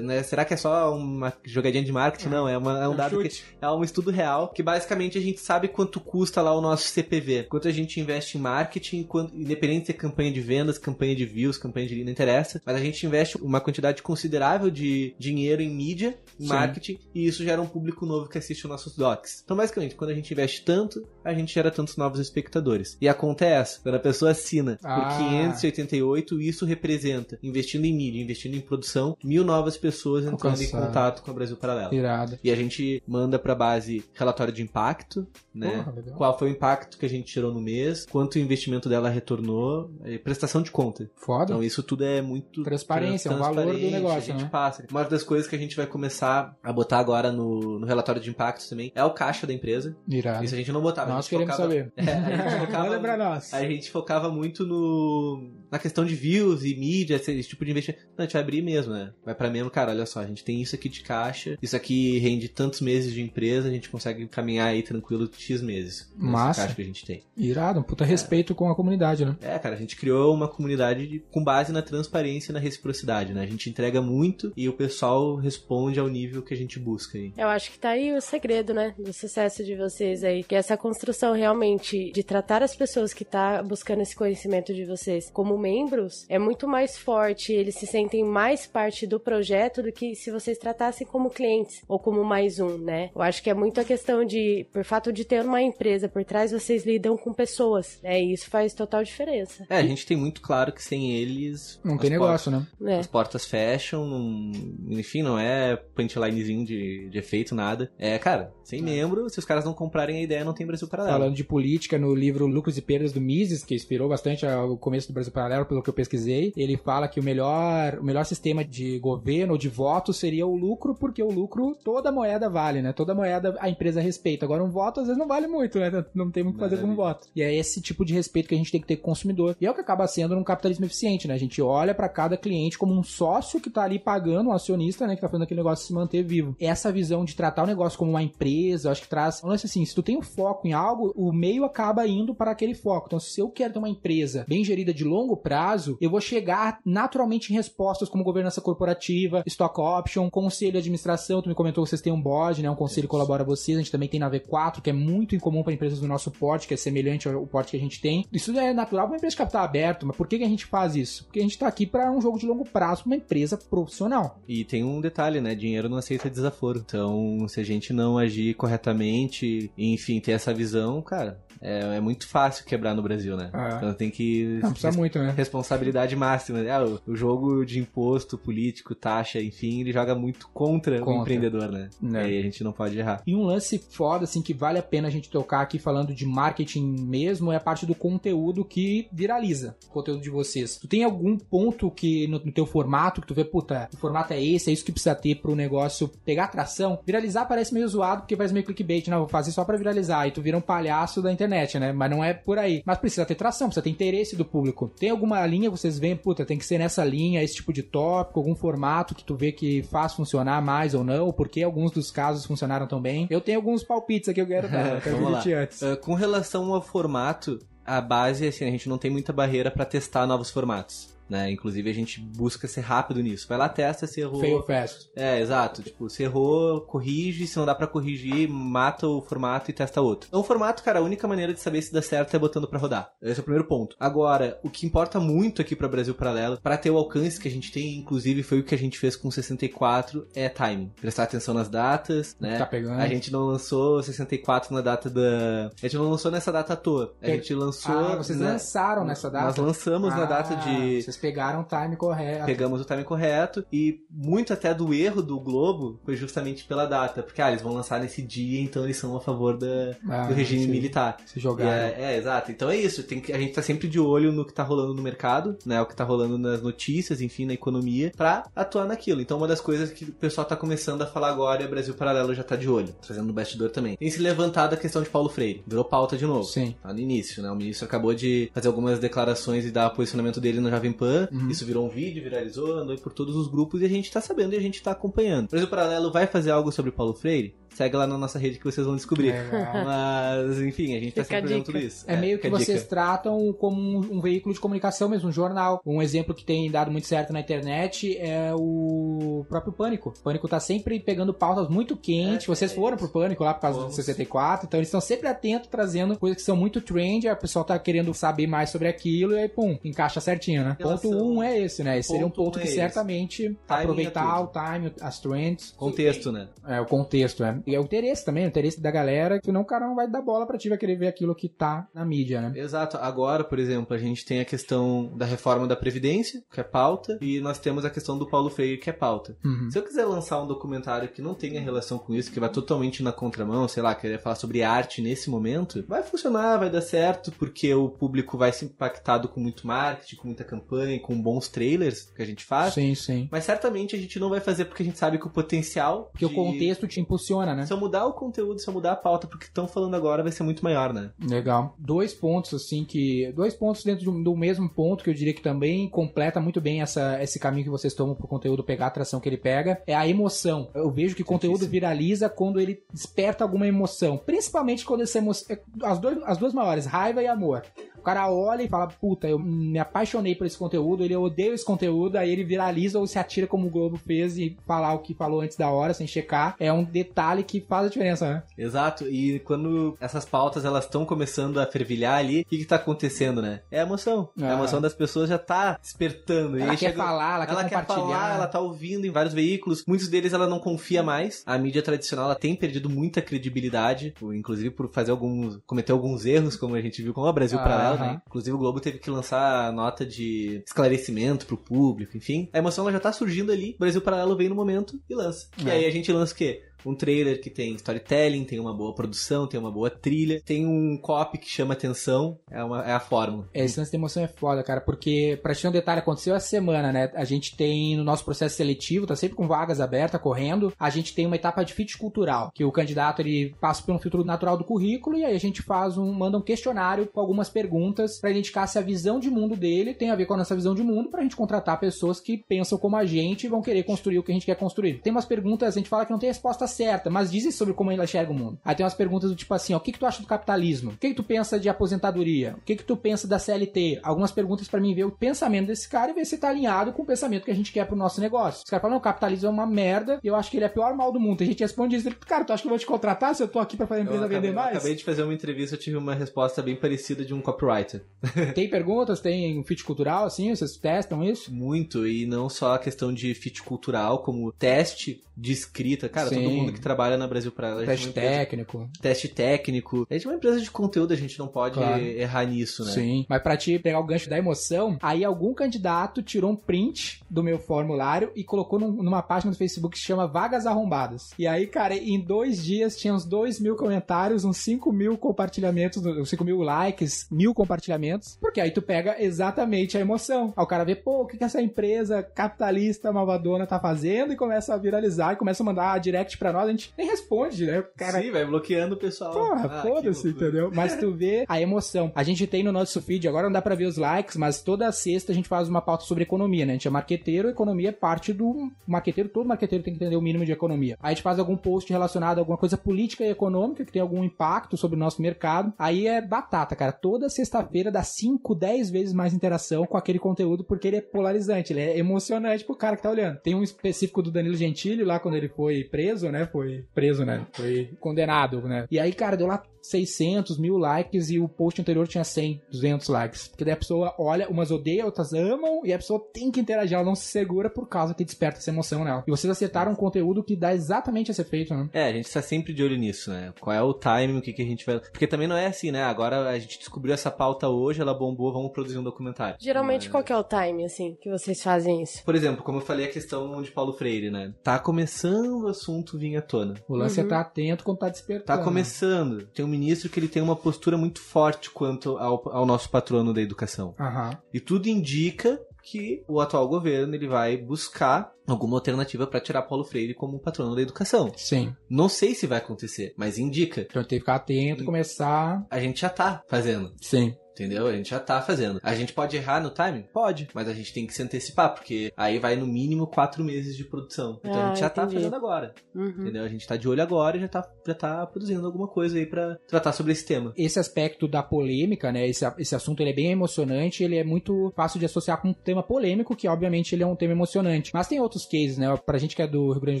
Né, Será que é só uma jogadinha de marketing? Não, é, uma- é um Um dado que é um estudo real, que basicamente a gente sabe quanto custa lá o nosso CPV, quanto a gente investe em marketing, quanto, independente se é campanha de vendas, campanha de views, campanha de não interessa, mas a gente investe uma quantidade considerável de dinheiro em mídia, em Sim. marketing, e isso gera um público novo que assiste os nossos docs. Então, basicamente, quando a gente investe tanto, a gente gera tantos novos espectadores. E acontece, quando a pessoa assina por Ah. 588, isso representa, investindo em mídia, investindo em produção, mil novas pessoas entrando em Alcançar. contato com a Brasil Paralelo. Irado. E a gente manda pra base relatório de impacto, né? Porra. Qual foi o impacto que a gente tirou no mês, quanto o investimento dela retornou, e prestação de conta. Foda. Então isso tudo é muito Transparência, é o valor do negócio, a gente né? passa. Uma das coisas que a gente vai começar a botar agora no, no relatório de impacto também é o caixa da empresa. Irado. Isso a gente não botava. Nós queremos focava- saber. É, a gente focava- Manda pra nós. a gente focava muito no na questão de views e mídia, esse, esse tipo de investimento. Não, a gente vai abrir mesmo, né? Vai pra membro, cara, olha só, a gente tem isso aqui de caixa, isso aqui rende tantos meses de empresa, a gente consegue caminhar aí tranquilo X meses. Massa. caixa que a gente tem. Irado, um puta respeito com a comunidade, né? É, cara, a gente criou uma comunidade de- com base na transparência e na reciprocidade, né? A gente entrega muito e o pessoal responde ao nível que a gente busca aí. Eu acho que tá aí o segredo, né, do sucesso de vocês aí, que essa construção realmente de tratar as pessoas que tá buscando esse conhecimento de vocês como membros é muito mais forte, eles se sentem mais parte do projeto do que se vocês tratassem como clientes ou como mais um, né? Eu acho que é muito a questão de, por fato de ter uma empresa por trás, vocês lidam com pessoas, né? E isso faz total diferença. É, a gente tem muito claro que sem eles. Não tem portas- negócio, né? né? As portas fecham, não... enfim, não é punchlinezinho de, de efeito, nada. É, cara, sem membro, se os caras não comprarem a ideia, não tem Brasil Paralelo. Falando de política, no livro Lucros e Perdas do Mises, que inspirou bastante o começo do Brasil Paralelo, pelo que eu pesquisei, ele fala que o melhor, o melhor sistema de governo ou de voto seria o lucro, porque o lucro toda moeda vale, né? Toda moeda a empresa respeita. Agora um voto às vezes não vale muito, né? Não tem muito o que fazer com um voto. E é esse tipo de respeito que a gente tem que ter com o consumidor. E é o que acaba sendo num capitalismo eficiente, né? A gente olha pra cada cliente como um sócio que tá ali pagando, um acionista, né? Que tá fazendo aquele negócio se manter vivo. Essa visão de tratar o negócio como uma empresa, eu acho que traz um lance assim, se tu tem um foco em algo, o meio acaba indo para aquele foco. Então, se eu quero ter uma empresa bem gerida de longo prazo, eu vou chegar naturalmente em respostas como governança corporativa, stock option, conselho de administração. Tu me comentou que vocês têm um board, né? Um conselho que colabora vocês. A gente também tem na V4, que é muito incomum para empresas do nosso porte, que é semelhante ao porte que a gente tem. Isso é natural para uma empresa de capital aberto, mas por que, que a gente faz isso? Porque a gente tá aqui para um jogo de longo prazo, pra uma empresa profissional. E tem um detalhe, né? Dinheiro não aceita desaforo. Então, se a gente não agir corretamente, enfim, ter essa visão, cara, é, é muito fácil quebrar no Brasil, né? É. Então tem que. Não precisa muito, né? Né? responsabilidade máxima. É, o, o jogo de imposto, político, taxa, enfim, ele joga muito contra, o Contra. empreendedor, né? É. Aí a gente não pode errar. E um lance foda, assim, que vale a pena a gente tocar aqui falando de marketing mesmo, é a parte do conteúdo que viraliza o conteúdo de vocês. Tu tem algum ponto que no, no teu formato, que tu vê, puta, o formato é esse, é isso que precisa ter pro negócio pegar atração? Viralizar parece meio zoado, porque faz meio clickbait, não, vou fazer só pra viralizar, e tu vira um palhaço da internet, né? Mas não é por aí. Mas precisa ter tração, precisa ter interesse do público. Tem alguma linha que vocês veem, puta, tem que ser nessa linha, esse tipo de tópico, algum formato que tu vê que faz funcionar mais ou não, porque alguns dos casos funcionaram tão bem. Eu tenho alguns palpites aqui que eu quero dar, eu quero lá. antes. Uh, com relação ao formato, a base, assim, a gente não tem muita barreira pra testar novos formatos. Né? Inclusive a gente busca ser rápido nisso. Vai lá, testa, se errou. Fail fast. É, exato. Tipo, se errou, corrige. Se não dá pra corrigir, mata o formato e testa outro. Então, o formato, cara, a única maneira de saber se dá certo é botando pra rodar. Esse é o primeiro ponto. Agora, o que importa muito aqui pra Brasil Paralelo, pra ter o alcance que a gente tem, inclusive foi o que a gente fez com 64, é timing. Prestar atenção nas datas, né? Tá pegando. A gente não lançou 64 na data da. A gente não lançou nessa data à toa. A gente lançou. Ah, vocês né? lançaram nessa data? Nós lançamos na Ah, data de. Vocês pegaram o time correto. Pegamos o time correto e muito até do erro do Globo foi justamente pela data. Porque, ah, eles vão lançar nesse dia, então eles são a favor da, Ah, do regime sim. militar. Se jogaram. É, é, exato. Então é isso. Tem que, a gente tá sempre de olho no que tá rolando no mercado, né? O que tá rolando nas notícias, enfim, na economia, pra atuar naquilo. Então uma das coisas que o pessoal tá começando a falar agora o Brasil Paralelo já tá de olho, trazendo no bastidor também. Tem se levantado a questão de Paulo Freire. Virou pauta de novo. Sim. Tá no início, né? O ministro acabou de fazer algumas declarações e dar posicionamento dele no Jovem Pan. Uhum. Isso virou um vídeo, viralizou, andou por todos os grupos e a gente tá sabendo e a gente tá acompanhando. O Brasil Paralelo vai fazer algo sobre Paulo Freire? Segue lá na nossa rede que vocês vão descobrir. Legal. Mas, enfim, a gente tá Fica a sempre vendo dica. tudo isso. É meio que a vocês dica. tratam como um, um veículo de comunicação mesmo, um jornal. Um exemplo que tem dado muito certo na internet é o próprio Pânico. O Pânico tá sempre pegando pautas muito quentes. É, vocês é foram pro Pânico lá por causa Fomos. do 64, então eles estão sempre atentos, trazendo coisas que são muito trend, aí o pessoal tá querendo saber mais sobre aquilo e aí, pum, encaixa certinho, né? Ponto um é esse, né? Esse seria um Ponto um que é esse. certamente aproveitar é o time, as trends. Contexto, né? É, o contexto, é. E é o interesse também, o interesse da galera, senão o cara não vai dar bola pra ti, vai querer ver aquilo que tá na mídia, né? Exato. Agora, por exemplo, a gente tem a questão da reforma da Previdência, que é pauta, e nós temos a questão do Paulo Freire, que é pauta. Uhum. Se eu quiser lançar um documentário que não tenha relação com isso, que vai totalmente na contramão, sei lá, querer falar sobre arte nesse momento, vai funcionar, vai dar certo, porque o público vai se impactado com muito marketing, com muita campanha, com bons trailers que a gente faz. Sim, sim. Mas certamente a gente não vai fazer porque a gente sabe que o potencial. Porque de- o contexto te impulsiona, né? Se eu mudar o conteúdo, se eu mudar a pauta porque estão falando agora, vai ser muito maior, né? Legal. Dois pontos, assim, que. Dois pontos dentro de do mesmo ponto que eu diria que também completa muito bem essa, esse caminho que vocês tomam pro conteúdo pegar a atração que ele pega. É a emoção. Eu vejo que o conteúdo viraliza quando ele desperta alguma emoção. Principalmente quando essa emoção. As, dois, as duas maiores, raiva e amor. O cara olha e fala, puta, eu me apaixonei por esse conteúdo, ele odeia esse conteúdo, aí ele viraliza ou se atira como o Globo fez e falar o que falou antes da hora, sem checar. É um detalhe que faz a diferença, né? Exato, e quando essas pautas elas estão começando a fervilhar ali, o que, que tá acontecendo, né? É a emoção. A Ah. emoção das pessoas já tá despertando. Ela quer chega- falar, ela, Ela quer quer compartilhar. falar, ela tá ouvindo em vários veículos. Muitos deles ela não confia mais. A mídia tradicional ela tem perdido muita credibilidade, inclusive por fazer alguns. cometer alguns erros, como a gente viu com o Brasil Aham. Paralelo, né? Inclusive o Globo teve que lançar nota de esclarecimento pro público, enfim. A emoção ela já tá surgindo ali. O Brasil Paralelo vem no momento e lança. E É. aí a gente lança o quê? Um trailer que tem storytelling, tem uma boa produção, tem uma boa trilha, tem um copy que chama atenção, é, uma, é a fórmula. É, Esse lance de emoção é foda, cara, porque, pra te um detalhe, aconteceu essa semana, né? A gente tem no nosso processo seletivo, tá sempre com vagas abertas, correndo, a gente tem uma etapa de fit cultural, que o candidato, ele passa por um filtro natural do currículo, e aí a gente faz um, manda um questionário com algumas perguntas pra identificar se a visão de mundo dele tem a ver com a nossa visão de mundo, pra gente contratar pessoas que pensam como a gente e vão querer construir o que a gente quer construir. Tem umas perguntas, a gente fala que não tem resposta certa, mas dizem sobre como ela enxerga o mundo. Aí tem umas perguntas do tipo assim, ó, o que, que tu acha do capitalismo? O que, que tu pensa de aposentadoria? O que, que tu pensa da CLT? Algumas perguntas pra mim ver o pensamento desse cara e ver se tá alinhado com o pensamento que a gente quer pro nosso negócio. Os caras falam, não, o capitalismo é uma merda e eu acho que ele é o pior mal do mundo. A gente responde isso, cara, tu acha que eu vou te contratar se eu tô aqui pra fazer a empresa eu acabei, vender eu mais? acabei de fazer uma entrevista, eu tive uma resposta bem parecida de um copywriter. Tem perguntas, tem um fit cultural, assim, vocês testam isso? Muito, e não só a questão de fit cultural, como teste de escrita. Cara, Sim. todo mundo que trabalha na Brasil para ela. Teste é uma empresa- técnico. Teste técnico. A gente é uma empresa de conteúdo, a gente não pode Claro. errar nisso, né? Sim. Mas pra te pegar o gancho da emoção, aí algum candidato tirou um print do meu formulário e colocou num- numa página do Facebook que se chama Vagas Arrombadas. E aí, cara, em dois dias tinha uns 2 mil comentários, uns 5 mil compartilhamentos, uns 5 mil likes, mil compartilhamentos. Porque aí tu pega exatamente a emoção. Aí o cara vê, pô, o que, que essa empresa capitalista malvadona tá fazendo e começa a viralizar e começa a mandar direct pra nós. A gente nem responde, né? Cara, Sim, vai bloqueando o pessoal. Porra, Ah, foda-se, entendeu? Mas tu vê a emoção. A gente tem no nosso feed, agora não dá pra ver os likes, mas toda sexta a gente faz uma pauta sobre economia, né? A gente é marqueteiro, economia é parte do marqueteiro, todo marqueteiro tem que entender o mínimo de economia. Aí a gente faz algum post relacionado a alguma coisa política e econômica que tem algum impacto sobre o nosso mercado. Aí é batata, cara. Toda sexta-feira dá 5, 10 vezes mais interação com aquele conteúdo porque ele é polarizante, ele é emocionante pro cara que tá olhando. Tem um específico do Danilo Gentili lá quando ele foi preso, né? Foi preso, né? Foi condenado, né? E aí, cara, deu lá 600 mil likes e o post anterior tinha 100, 200 likes. Porque daí a pessoa olha, umas odeia, outras amam e a pessoa tem que interagir, ela não se segura por causa que desperta essa emoção nela. E vocês acertaram um conteúdo que dá exatamente esse efeito, né? É, a gente tá sempre de olho nisso, né? Qual é o timing, o que, que a gente vai. Porque também não é assim, né? Agora a gente descobriu essa pauta hoje, ela bombou, vamos produzir um documentário. Geralmente, Mas- qual que é o time, assim, que vocês fazem isso? Por exemplo, como eu falei, a questão de Paulo Freire, né? Tá começando o assunto vir à tona. O lance é Uhum. estar atento quando tá despertando. Tá começando. Tem um ministro que ele tem uma postura muito forte quanto ao, ao nosso patrono da educação. Aham. E tudo indica que o atual governo ele vai buscar alguma alternativa para tirar Paulo Freire como patrono da educação. Sim. Não sei se vai acontecer, mas indica. Então tem que ficar atento e começar. A gente já tá fazendo. Sim. Entendeu? A gente já tá fazendo. A gente pode errar no timing? Pode. Mas a gente tem que se antecipar, porque aí vai no mínimo quatro meses de produção. Então a Ah, gente já tá entendi. fazendo agora. Uhum. Entendeu? A gente tá de olho agora e já tá, já tá produzindo alguma coisa aí pra tratar sobre esse tema. esse aspecto da polêmica, né? Esse, esse assunto ele é bem emocionante, ele é muito fácil de associar com um tema polêmico, que obviamente ele é um tema emocionante. Mas tem outros cases, né? Pra gente que é do Rio Grande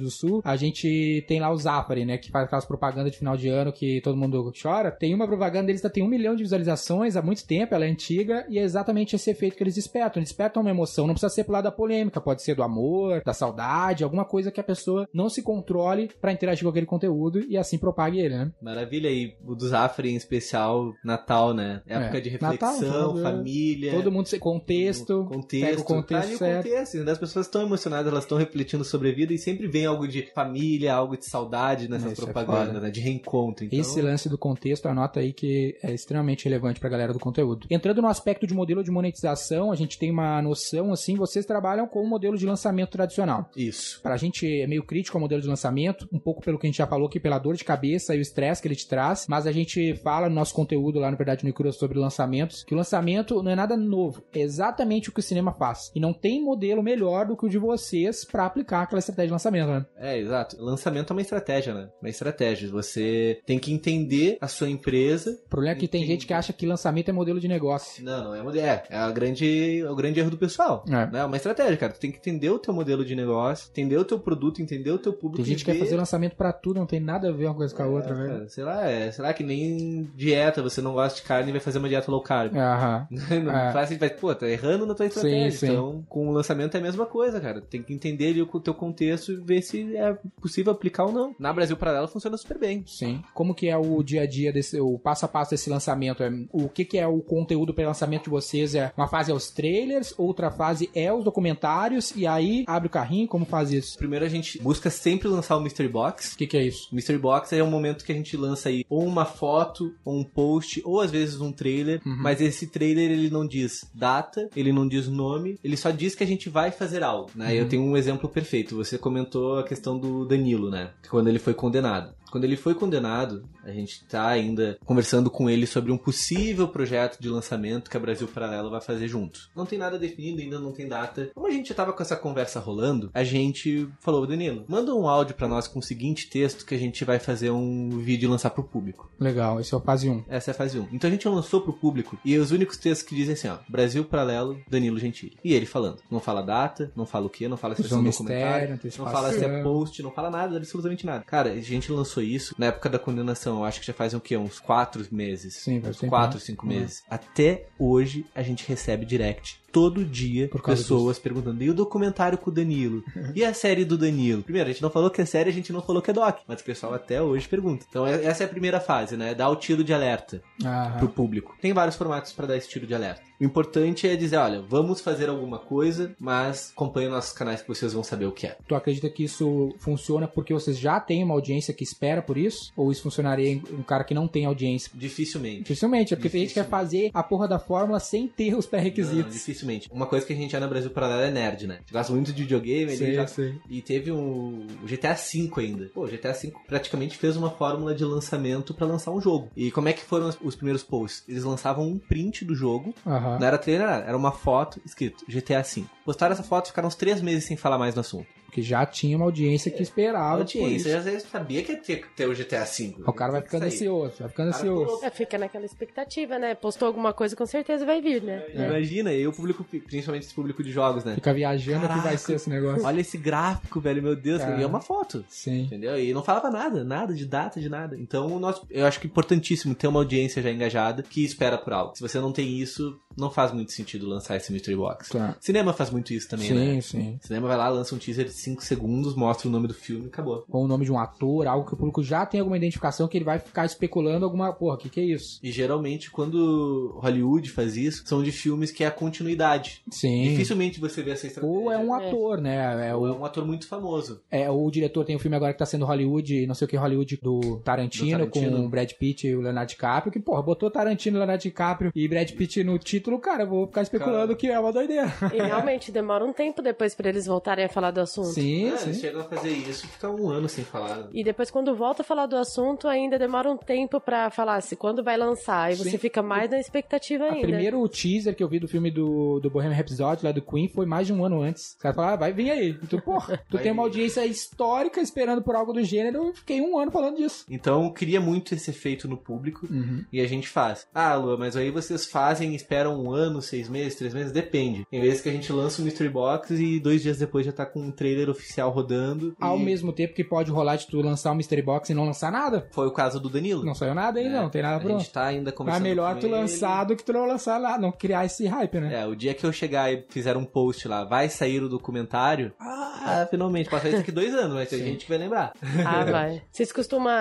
do Sul, a gente tem lá o Zafari, né? Que faz aquelas propagandas de final de ano que todo mundo chora. Tem uma propaganda deles que tem um milhão de visualizações há muito tempo, ela é antiga, e é exatamente esse efeito que eles despertam. Eles despertam uma emoção, não precisa ser pro lado da polêmica, pode ser do amor, da saudade, alguma coisa que a pessoa não se controle pra interagir com aquele conteúdo e assim propague ele, né? Maravilha. E o do Zafre em especial, Natal, né? Época É. de Natal, reflexão, todo- família. Todo mundo, contexto, contexto, pega o contexto tá ali o contexto, né? As pessoas estão emocionadas, elas estão refletindo sobre a vida e sempre vem algo de família, algo de saudade nessas Isso é propagandas, foda. né? De reencontro. Então, Esse lance do contexto, anota aí que é extremamente relevante pra galera do conteúdo. Entrando no aspecto de modelo de monetização, a gente tem uma noção, assim, vocês trabalham com o modelo de lançamento tradicional. Isso. Pra gente é meio crítico ao modelo de lançamento, um pouco pelo que a gente já falou aqui, pela dor de cabeça e o estresse que ele te traz, mas a gente fala no nosso conteúdo lá no Verdade no Cura sobre lançamentos, que o lançamento não é nada novo, é exatamente o que o cinema faz. E não tem modelo melhor do que o de vocês pra aplicar aquela estratégia de lançamento, né? É, exato. Lançamento é uma estratégia, né? Uma estratégia. Você tem que entender a sua empresa. O problema é que tem gente que acha que lançamento é modelo de negócio. Não, não é modelo. É, é a grande, é o grande erro do pessoal. É. Né? É uma estratégia, cara. Tu tem que entender o teu modelo de negócio, entender o teu produto, entender o teu público. Tem gente que quer fazer lançamento pra tudo, não tem nada a ver uma coisa com a outra, É, velho. cara, sei lá, é, sei lá que nem dieta, você não gosta de carne e vai fazer uma dieta low carb. Aham. Não É. faz, vai, pô, tá errando na tua estratégia. Sim, sim. Então, com o lançamento é a mesma coisa, cara. Tem que entender ali o teu contexto e ver se é possível aplicar ou não. Na Brasil Paralelo funciona super bem. Sim. Como que é o dia a dia desse, o passo a passo desse lançamento? É, o que que é o conteúdo para lançamento de vocês? É uma fase é os trailers, outra fase é os documentários e aí abre o carrinho, como faz isso? Primeiro a gente busca sempre lançar o Mystery Box. O que que é isso? O Mystery Box é um momento que a gente lança aí ou uma foto, ou um post, ou às vezes um trailer, Uhum. mas esse trailer ele não diz data, ele não diz nome, ele só diz que a gente vai fazer algo, né? Uhum. Eu tenho um exemplo perfeito. Você comentou a questão do Danilo, né? Quando ele foi condenado. Quando ele foi condenado, a gente tá ainda conversando com ele sobre um possível projeto de lançamento que a Brasil Paralelo vai fazer junto. Não tem nada definido, ainda não tem data. Como a gente já tava com essa conversa rolando, a gente falou, Danilo, manda um áudio pra nós com o seguinte texto que a gente vai fazer um vídeo e lançar pro público. Legal, esse é o fase 1. Essa é a fase 1. Então a gente lançou pro público e os únicos textos que dizem assim, ó, Brasil Paralelo, Danilo Gentili. E ele falando. Não fala data, não fala o que, não fala se é é um um documentário, não fala se é post, não fala nada, absolutamente nada. Cara, a gente lançou isso na época da condenação, eu acho que já faz o quê? Uns 4 meses. Sim, faz Uns tempo, 4, né? 5 Uhum. meses. Até hoje a gente recebe direct todo dia pessoas perguntando: e o documentário com o Danilo? E a série do Danilo? Primeiro, a gente não falou que é série, a gente não falou que é doc, mas o pessoal até hoje pergunta. Então, é- essa é a primeira fase, né? Dar o tiro de alerta Aham. pro público. Tem vários formatos para dar esse tiro de alerta. O importante é dizer, olha, vamos fazer alguma coisa, mas acompanhe nossos canais que vocês vão saber o que é. Tu acredita que isso funciona porque vocês já têm uma audiência que espera por isso? Ou isso funcionaria em um cara que não tem audiência? Dificilmente. Dificilmente, é porque tem gente que quer fazer a porra da fórmula sem ter os Não, pré-requisitos. dificilmente. Uma coisa que a gente é no Brasil Paralelo é nerd, né? Gosta muito de videogame, ele já... sei. E teve um o GTA V ainda. Pô, o GTA V praticamente fez uma fórmula de lançamento pra lançar um jogo. E como é que foram os- os primeiros posts? Eles lançavam um print do jogo, Aham. Não era trailer, era uma foto escrito GTA V. Postaram essa foto e ficaram uns três meses sem falar mais no assunto. Porque já tinha uma audiência que esperava. A por audiência isso. já sabia que ia ter, ter o GTA V. O cara vai ficando ansioso, vai ficando ansioso. É, fica naquela expectativa, né? Postou alguma coisa, com certeza vai vir, né? É. Imagina, e o público, principalmente esse público de jogos, né? Fica viajando o que vai Caraca. ser esse negócio. Olha esse gráfico, velho, meu Deus, e é uma foto. Sim. Entendeu? E não falava nada, nada de data, de nada. Então, nós, eu acho que é importantíssimo ter uma audiência já engajada que espera por algo. Se você não tem isso, não faz muito sentido lançar esse Mystery Box. Tá. Cinema faz muito isso também, sim, né? sim. Cinema vai lá, lança um teaser 5 segundos, mostra o nome do filme e acabou. Ou o nome de um ator, algo que o público já tem alguma identificação que ele vai ficar especulando alguma. Porra, o que, que é isso? E geralmente, quando Hollywood faz isso, são de filmes que é a continuidade. Sim. Dificilmente você vê essa estratégia. Ou é um É. ator, né? É Ou é o, um ator muito famoso. é, o diretor tem um filme agora que tá sendo Hollywood, não sei o que, Hollywood do Tarantino, Do Tarantino. com o Brad Pitt e o Leonardo DiCaprio, que, porra, botou Tarantino, Leonardo DiCaprio e Brad Pitt no título, cara, eu vou ficar especulando Cara. que é uma doideira. E realmente demora um tempo depois pra eles voltarem a falar do assunto. Sim, É, sim. eles chegam a fazer isso e fica um ano sem falar. E depois, quando volta a falar do assunto, ainda demora um tempo pra falar se quando vai lançar. E você Sim. fica mais na expectativa ainda. primeiro teaser que eu vi do filme do, do Bohemian Rhapsody, lá do Queen, foi mais de um ano antes. Os caras falaram, ah, vai vir aí. E tu, porra, tu Vai tem uma audiência histórica esperando por algo do gênero, eu fiquei um ano falando disso. Então, cria muito esse efeito no público. Uhum. E a gente faz. Ah, Lua, mas aí vocês fazem e esperam um ano, seis meses, três meses? Depende. Tem vezes que a gente lança um Mystery Box e dois dias depois já tá com um trailer oficial rodando. Ao e mesmo tempo que pode rolar de tu lançar um Mystery Box e não lançar nada. Foi o caso do Danilo. Não saiu nada aí, né? não, tem nada A pronto. gente tá ainda Mas conversando melhor com tu ele. lançar do que tu não lançar lá, não criar esse hype, né? É, o dia que eu chegar e fizer um post lá, vai sair o documentário. Ah, finalmente, passa isso daqui dois anos, mas tem Sim. gente que vai lembrar. Ah, vai. Vocês costumam,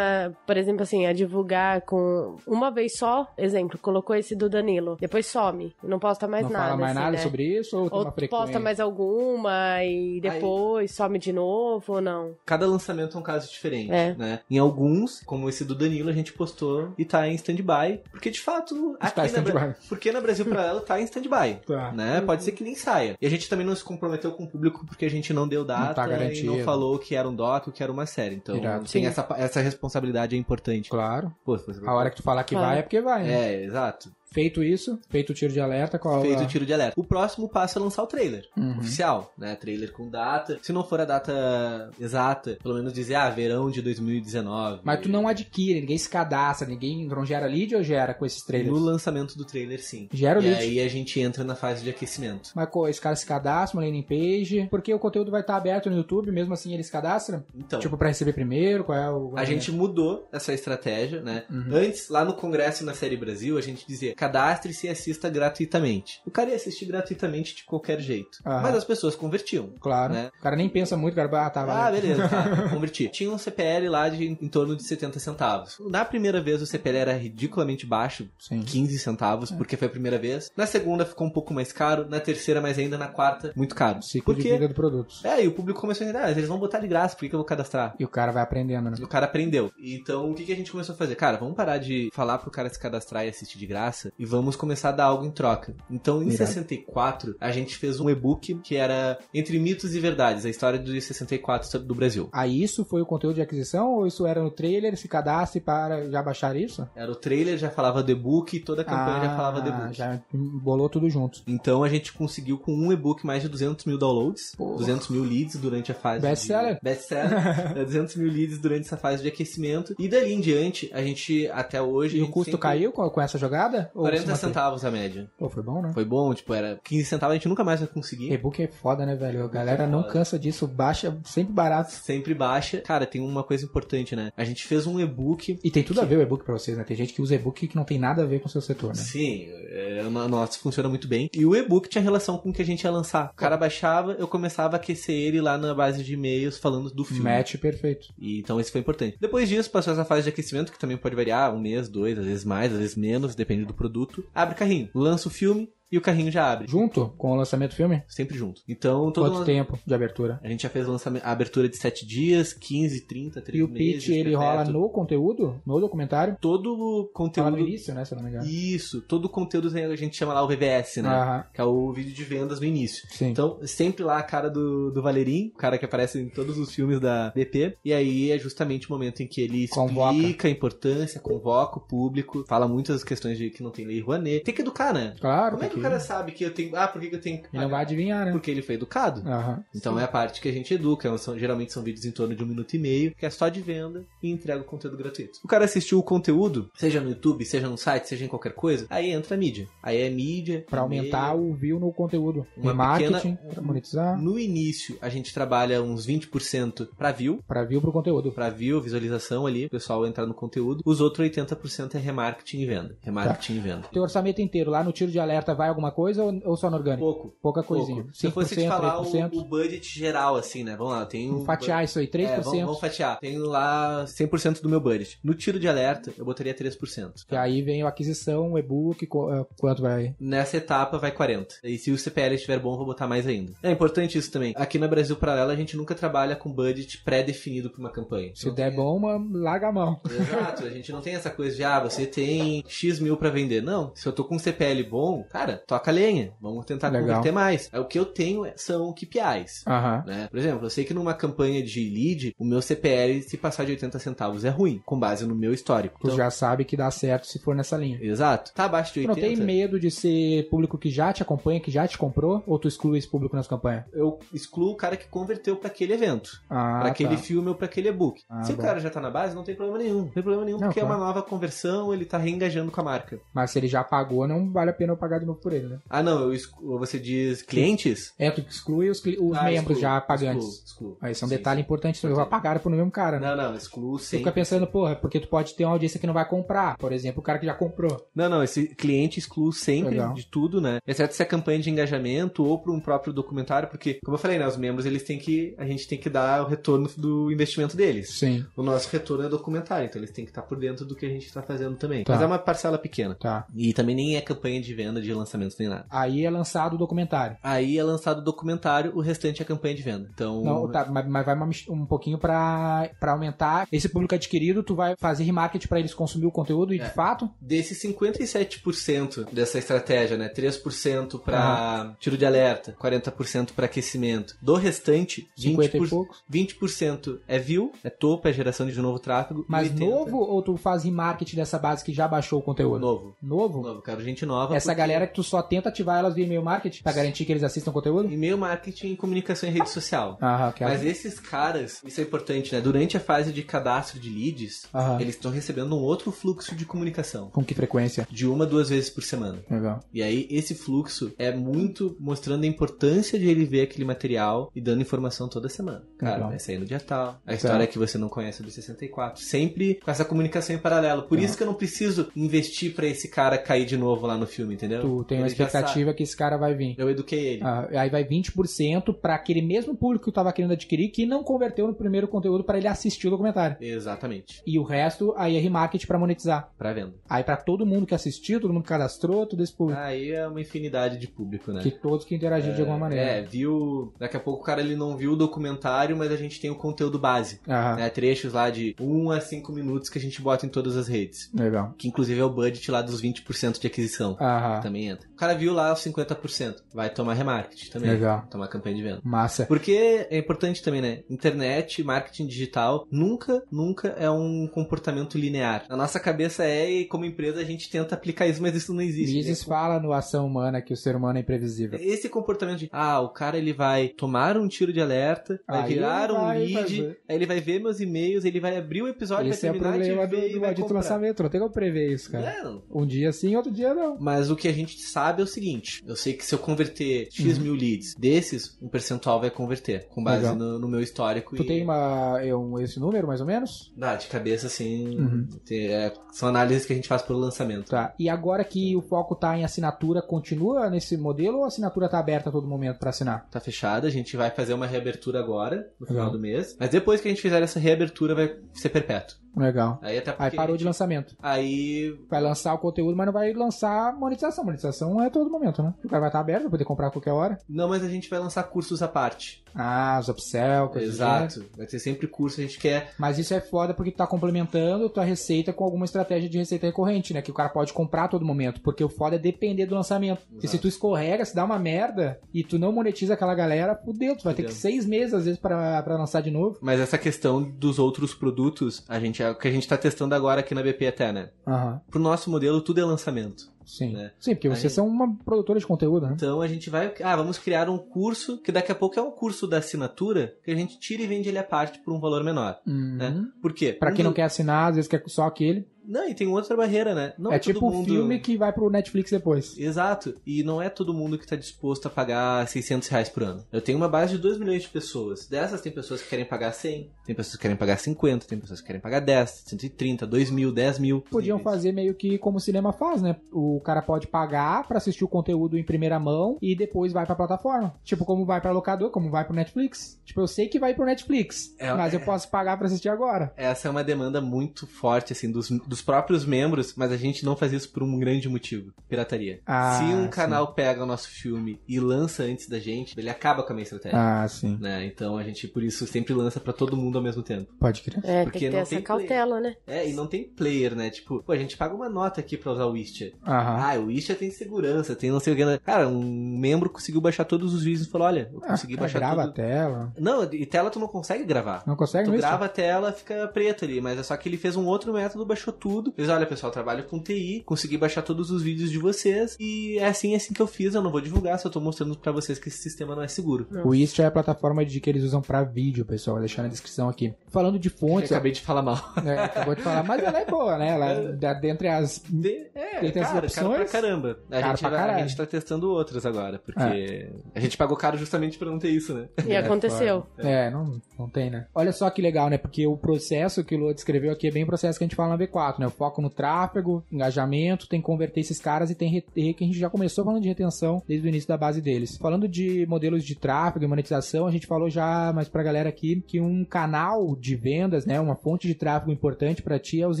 por exemplo, assim, a divulgar com uma vez só? Exemplo, colocou esse do Danilo. Depois some. Não posta mais não nada. fala mais assim, nada né? sobre isso ou tem Ou posta mais alguma e depois some de novo ou não? Cada lançamento é um caso diferente, É. né? Em alguns, como esse do Danilo, a gente postou e tá em stand-by. Porque, de fato, Está aqui em na. Porque na Brasil Paralelo tá em stand-by. Tá. Né? Pode ser que nem saia. E a gente também não se comprometeu com o público porque a gente não deu data tá e garantido. não falou que era um doc ou que era uma série. Então Irado. tem Sim. essa, essa responsabilidade é importante. Claro. Pô, A hora que tu falar que vai é porque vai, né? É, exato. Feito isso, feito o tiro de alerta, qual Feito a... o tiro de alerta. O próximo passo é lançar o trailer. Uhum. Oficial, né? Trailer com data. Se não for a data exata, pelo menos dizer, ah, verão de 2019. Mas tu não adquire, ninguém se cadastra, ninguém não gera lead ou gera com esses trailers? No lançamento do trailer, sim. Gera o e lead. aí a gente entra na fase de aquecimento. Mas esse cara se cadastra, uma landing page, porque o conteúdo vai estar aberto no YouTube, mesmo assim ele se cadastra? Então, Tipo, pra receber primeiro, qual é o... a gente mudou essa estratégia, né? Uhum. Antes, lá no Congresso na Série Brasil, a gente dizia, cadastre-se e assista gratuitamente. O cara ia assistir gratuitamente de qualquer jeito. Aham. Mas as pessoas convertiam. Claro. né? O cara nem pensa muito, o cara... Ah, tá, Ah, valeu. beleza, tá, converti. Tinha um CPL lá de em torno de 70 centavos. Na primeira vez o CPL era ridiculamente baixo, Sim. 15 centavos, É. porque foi a primeira vez. Na segunda ficou um pouco mais caro, na terceira mais ainda, na quarta muito caro. Ciclo de Porque vida do produto. é, e o público começou a entender, ah, eles vão botar de graça, por que que eu vou cadastrar? E o cara vai aprendendo, né? E o cara aprendeu. Então, o que, que a gente começou a fazer? Cara, vamos parar de falar pro cara se cadastrar e assistir de graça e vamos começar a dar algo em troca. Então, em Irado. 64, a gente fez um e-book que era Entre Mitos e Verdades, a história dos 64 do Brasil. Aí isso foi o conteúdo de aquisição ou isso era no trailer, se cadastre para já baixar isso? Era o trailer, já falava do e-book e toda a campanha já falava do Ah, e-book. Já bolou tudo junto. Então a gente conseguiu com um e-book mais de 200 mil downloads, Porra. 200 mil leads durante a fase Best-seller. de... Best-seller. É, 200 mil leads durante essa fase de aquecimento. E dali em diante, a gente até hoje... E o custo sempre- caiu com, com essa jogada? Ou 40 se mantém? centavos a média. Pô, foi bom, né? Foi bom, tipo, era 15 centavos, a gente nunca mais vai conseguir. E-book é foda, né, velho? A galera não foda. cansa disso, baixa sempre barato. Sempre baixa. Cara, tem uma coisa importante, né? A gente fez um e-book. E tem tudo a ver o e-book pra vocês, né? Tem gente que usa e-book que não tem nada a ver com o seu setor, né? Sim, é, o nosso funciona muito bem. E o e-book tinha relação com o que a gente ia lançar. O cara baixava, eu começava a aquecer ele lá na base de e-mails falando do filme. Match perfeito. E, então isso foi importante. Depois disso, passou essa fase de aquecimento, que também pode variar, um mês, dois, às vezes mais, às vezes menos, depende do produto. Abre carrinho, lança o filme e o carrinho já abre. Junto com o lançamento do filme? Sempre junto. Então, todo Quanto lan- tempo de abertura? A gente já fez a abertura de 7 dias, 15, 30, 30 E o meses. pitch, ele rola no conteúdo? No documentário? Todo conteúdo... no início, né? Se não me engano. Isso, todo o conteúdo a gente chama lá o VVS, né? Aham, Que é o vídeo de vendas no início. sim. Então, sempre lá a cara do, do Valerim, o cara que aparece em todos os filmes da BP. E aí é justamente o momento em que ele Convoca. explica a importância, convoca o público, fala muitas questões de que não tem lei Rouanet. Tem que educar, né? claro, Como é que cara sabe que eu tenho. Ah, por que que eu tenho que. ele não vai adivinhar, né? Porque ele foi educado. Aham. Então é a parte que a gente educa. São- geralmente são vídeos em torno de um minuto e meio, que é só de venda e entrega o conteúdo gratuito. O cara assistiu o conteúdo, seja no YouTube, seja no site, seja em qualquer coisa, aí entra a mídia. Aí é mídia. Pra aumentar o view no conteúdo. Uma marketing, pequena- pra monetizar, No início, a gente trabalha uns 20% pra view, pra view pro conteúdo. pra view, visualização ali, o pessoal entrar no conteúdo. Os outros 80% é remarketing e venda. Remarketing e venda. Teu orçamento inteiro, lá no tiro de alerta vai alguma coisa ou, ou só no orgânico? Pouco. Pouca coisinha. pouco. Se eu fosse te 5%, falar o, 3%. o budget geral, assim, né? Vamos lá, eu tenho... Vamos fatiar isso aí, 3%. É, vamos, vamos fatiar. Tenho lá 100% do meu budget. No tiro de alerta, eu botaria 3%. Que aí vem a aquisição, o e-book, eh, quanto vai? Nessa etapa vai 40. E se o CPL estiver bom, eu vou botar mais ainda. É importante isso também. Aqui na Brasil Paralelo, a gente nunca trabalha com budget pré-definido pra uma campanha. Se Não der tem- bom, uma, larga a mão. Exato, a gente não tem essa coisa de, ah, você tem X mil pra vender. Não, se eu tô com um CPL bom, cara, toca a lenha. Vamos tentar Legal. converter mais. É, O que eu tenho é- são KPIs. Aham. Né? Por exemplo, eu sei que numa campanha de lead, o meu CPL, se passar de 80 centavos, é ruim, com base no meu histórico. Tu já sabe que dá certo se for nessa linha. Exato. Tá abaixo de Tu não 80. tem medo de ser público que já te acompanha, que já te comprou? Ou tu exclui esse público nas campanhas? Eu excluo o cara que converteu pra aquele evento. Ah, pra aquele tá. filme ou pra aquele e-book. Ah, Se o bom. cara já tá na base, não tem problema nenhum. Não tem problema nenhum, Não, porque é claro. uma nova conversão, ele tá reengajando com a marca. Mas se ele já pagou, não vale a pena eu pagar de novo por ele, né? Ah, não, eu excluo, você diz clientes? É, tu exclui os, cli- os Ah, membros excluo, já pagantes. excluo, excluo. Aí isso é um Sim, detalhe sim. importante, vai pagar pro mesmo cara, né? Não, não, excluo Tu sempre. fica pensando, porra, porque tu pode ter uma audiência que não vai comprar. Por exemplo, o cara que já comprou. Não, não, esse cliente excluo sempre Legal. de tudo, né? Exceto se é campanha de engajamento ou para um próprio documentário, porque, como eu falei, né, os membros eles têm que. A gente tem que dar o retorno do investimento deles. Sim. O nosso retorno é documentário, então eles têm que estar por dentro do que a gente tá fazendo também. Tá. Mas é uma parcela pequena. Tá. E também nem é campanha de venda de lançamentos nem nada. Aí é lançado o documentário. Aí é lançado o documentário, o restante é campanha de venda. Então. Não, tá, mas, mas vai um pouquinho pra, pra aumentar esse público adquirido, tu vai fazer remarketing pra eles consumir o conteúdo e É. de fato. Desses 57% dessa estratégia, né? 3% para tiro de alerta, 40% para aquecimento. Do restante, 50 e 20%, poucos. 20% é view, é topo, é geração de novo tráfego. Mas 80 novo ou tu faz remarketing dessa base que já baixou o conteúdo? Novo. Novo? Novo, cara, gente nova. Essa porque galera que tu só tenta ativar elas via e-mail marketing pra garantir que eles assistam conteúdo? E-mail marketing e comunicação em rede social. Aham, que Mas esses caras, isso é importante, né? Durante a fase de cadastro de leads, Aham. eles estão recebendo um outro fluxo de comunicação. Com que frequência? De uma, duas vezes por semana. Legal. E aí, esse fluxo é muito mostrando a importância de ele ver aquele material e dando informação toda semana. Cara, Legal. vai sair no dia tal. A história que você não conhece é do 64. Sempre com essa comunicação em paralelo. Por isso que eu não preciso investir pra esse cara cair de novo lá no filme, entendeu? Tu tem uma Ele já expectativa que esse cara vai vir. Eu eduquei ele. Ah, aí vai 20% pra aquele mesmo público que tu tava querendo adquirir que não converteu no primeiro conteúdo pra ele assistir o documentário. Exatamente. E o resto aí é remarketing pra monetizar. Pra venda. Aí pra todo mundo que assistiu, todo mundo que cadastrou, todo esse público. Aí é uma infinidade de público, né? Que todos que interagiram de alguma maneira. É, viu. Daqui a pouco o cara ele não viu o documentário, mas a gente tem o conteúdo base. Né? Trechos lá de 1 a 5 minutos que a gente bota em todas as redes. legal. Que inclusive é o budget lá dos 20% de aquisição. Aham. Também entra. 50%. O cara viu lá os 50%. Vai tomar remarketing também. Legal. Tomar campanha de venda. Massa. Porque é importante também, né? Internet, marketing digital, nunca, nunca é um comportamento linear. Na nossa cabeça é, e como empresa a gente tenta aplicar isso, mas isso não existe. Mises fala no Ação Humana que o ser humano é imprevisível. Esse comportamento de, ah, o cara ele vai tomar um tiro de alerta, vai Aí virar um vai lead, fazer. aí ele vai ver meus e-mails, ele vai abrir o episódio, Esse é vai o terminar problema de ver do, e do comprar. lançamento. Não tem como prever isso, cara. Não, Um dia sim, outro dia não. Mas o que a gente sabe é o seguinte: eu sei que se eu converter X mil leads, desses, um percentual vai converter, com base no, no meu histórico. Tu e... tem uma, é um, esse número, mais ou menos? Dá, de cabeça, assim. Uhum. tem- é, são análises que a gente faz pro lançamento. Tá. E agora que o foco tá em assinatura, continua nesse modelo ou a assinatura tá aberta a todo momento pra assinar? Tá fechada, a gente vai fazer uma reabertura agora, no final Legal. do mês. Mas depois que a gente fizer essa reabertura, vai ser perpétuo. Legal. Aí até. Aí parou a de gente- lançamento. Aí. Vai lançar o conteúdo, mas não vai lançar monetização. Monetização é a todo momento, né? O cara vai estar aberto, vai poder comprar a qualquer hora. Não, mas a gente vai lançar cursos à parte. Ah, os upsell, coisas. Exato. Vai ter sempre curso, a gente quer. Mas isso é foda porque tu tá complementando tua receita com alguma estratégia de receita recorrente, né? Que o cara pode comprar a todo momento. Porque o foda é depender do lançamento. Porque se Exato. tu escorrega, se dá uma merda e tu não monetiza aquela galera, fudeu. Tu vai ter que seis meses, às vezes, pra, pra lançar de novo. Mas essa questão dos outros produtos, a gente é o que a gente tá testando agora aqui na BP até, né? Aham. Pro nosso modelo, tudo é lançamento. Sim. Né? Sim, porque vocês são uma produtora de conteúdo, né? Então a gente vai. Ah, vamos criar um curso que daqui a pouco é um curso da assinatura que a gente tira e vende ele à parte por um valor menor. Uhum. Né? Por quê? Pra Um quem não quer assinar, às vezes quer só aquele. Não, e tem outra barreira, né? Não é todo tipo mundo- filme que vai pro Netflix depois. Exato. E não é todo mundo que tá disposto a pagar 600 reais por ano. Eu tenho uma base de 2 milhões de pessoas. Dessas, tem pessoas que querem pagar 100, tem pessoas que querem pagar 50, tem pessoas que querem pagar 10, 130, 2 mil, 10 mil. Podiam fazer meio que como o cinema faz, né? O cara pode pagar pra assistir o conteúdo em primeira mão e depois vai pra plataforma. Tipo, como vai pra locador, como vai pro Netflix. Tipo, eu sei que vai pro Netflix, É, mas eu é. posso pagar pra assistir agora. Essa é uma demanda muito forte, assim, dos, dos próprios membros, mas a gente não faz isso por um grande motivo: pirataria. Ah, Se um sim. canal pega o nosso filme e lança antes da gente, ele acaba com a minha estratégia. Ah, sim. Né? Então a gente, por isso, sempre lança pra todo mundo ao mesmo tempo. Pode crer. É, Porque tem que ter não essa tem cautela, né? É, e não tem player, né? Tipo, pô, a gente paga uma nota aqui pra usar o Wistia. Aham. Ah, o Wistia tem segurança, tem não sei o que. né? Cara, um membro conseguiu baixar todos os vídeos e falou: olha, eu consegui Ah, baixar grava tudo. a tela. Não, e tela tu não consegue gravar. Não consegue Tu mesmo? grava a tela, fica preto ali, mas é só que ele fez um outro método, baixou tudo. Fez, olha pessoal, eu trabalho com TI, consegui baixar todos os vídeos de vocês e é assim, é assim que eu fiz, eu não vou divulgar, só tô mostrando pra vocês que esse sistema não é seguro. O Ist é a plataforma de que eles usam pra vídeo, pessoal. Vou deixar na descrição aqui. Falando de Eu fontes, acabei de falar mal. é, acabou de falar, mas ela é boa, né? Ela, da- dentre as De- É, Ele tem essas cara, caro pra opções? caramba. A, Caro gente, pra a gente tá testando outras agora, porque a gente pagou caro justamente pra não ter isso, né? E aconteceu. É, não, não tem, né? Olha só que legal, né? Porque o processo que o Lua descreveu aqui é bem o processo que a gente fala na V4, né? O foco no tráfego, engajamento, tem que converter esses caras e tem reter, que a gente já começou falando de retenção desde o início da base deles. Falando de modelos de tráfego e monetização, a gente falou já, mas pra galera aqui, que um canal de vendas, né? Uma fonte de tráfego importante pra ti é os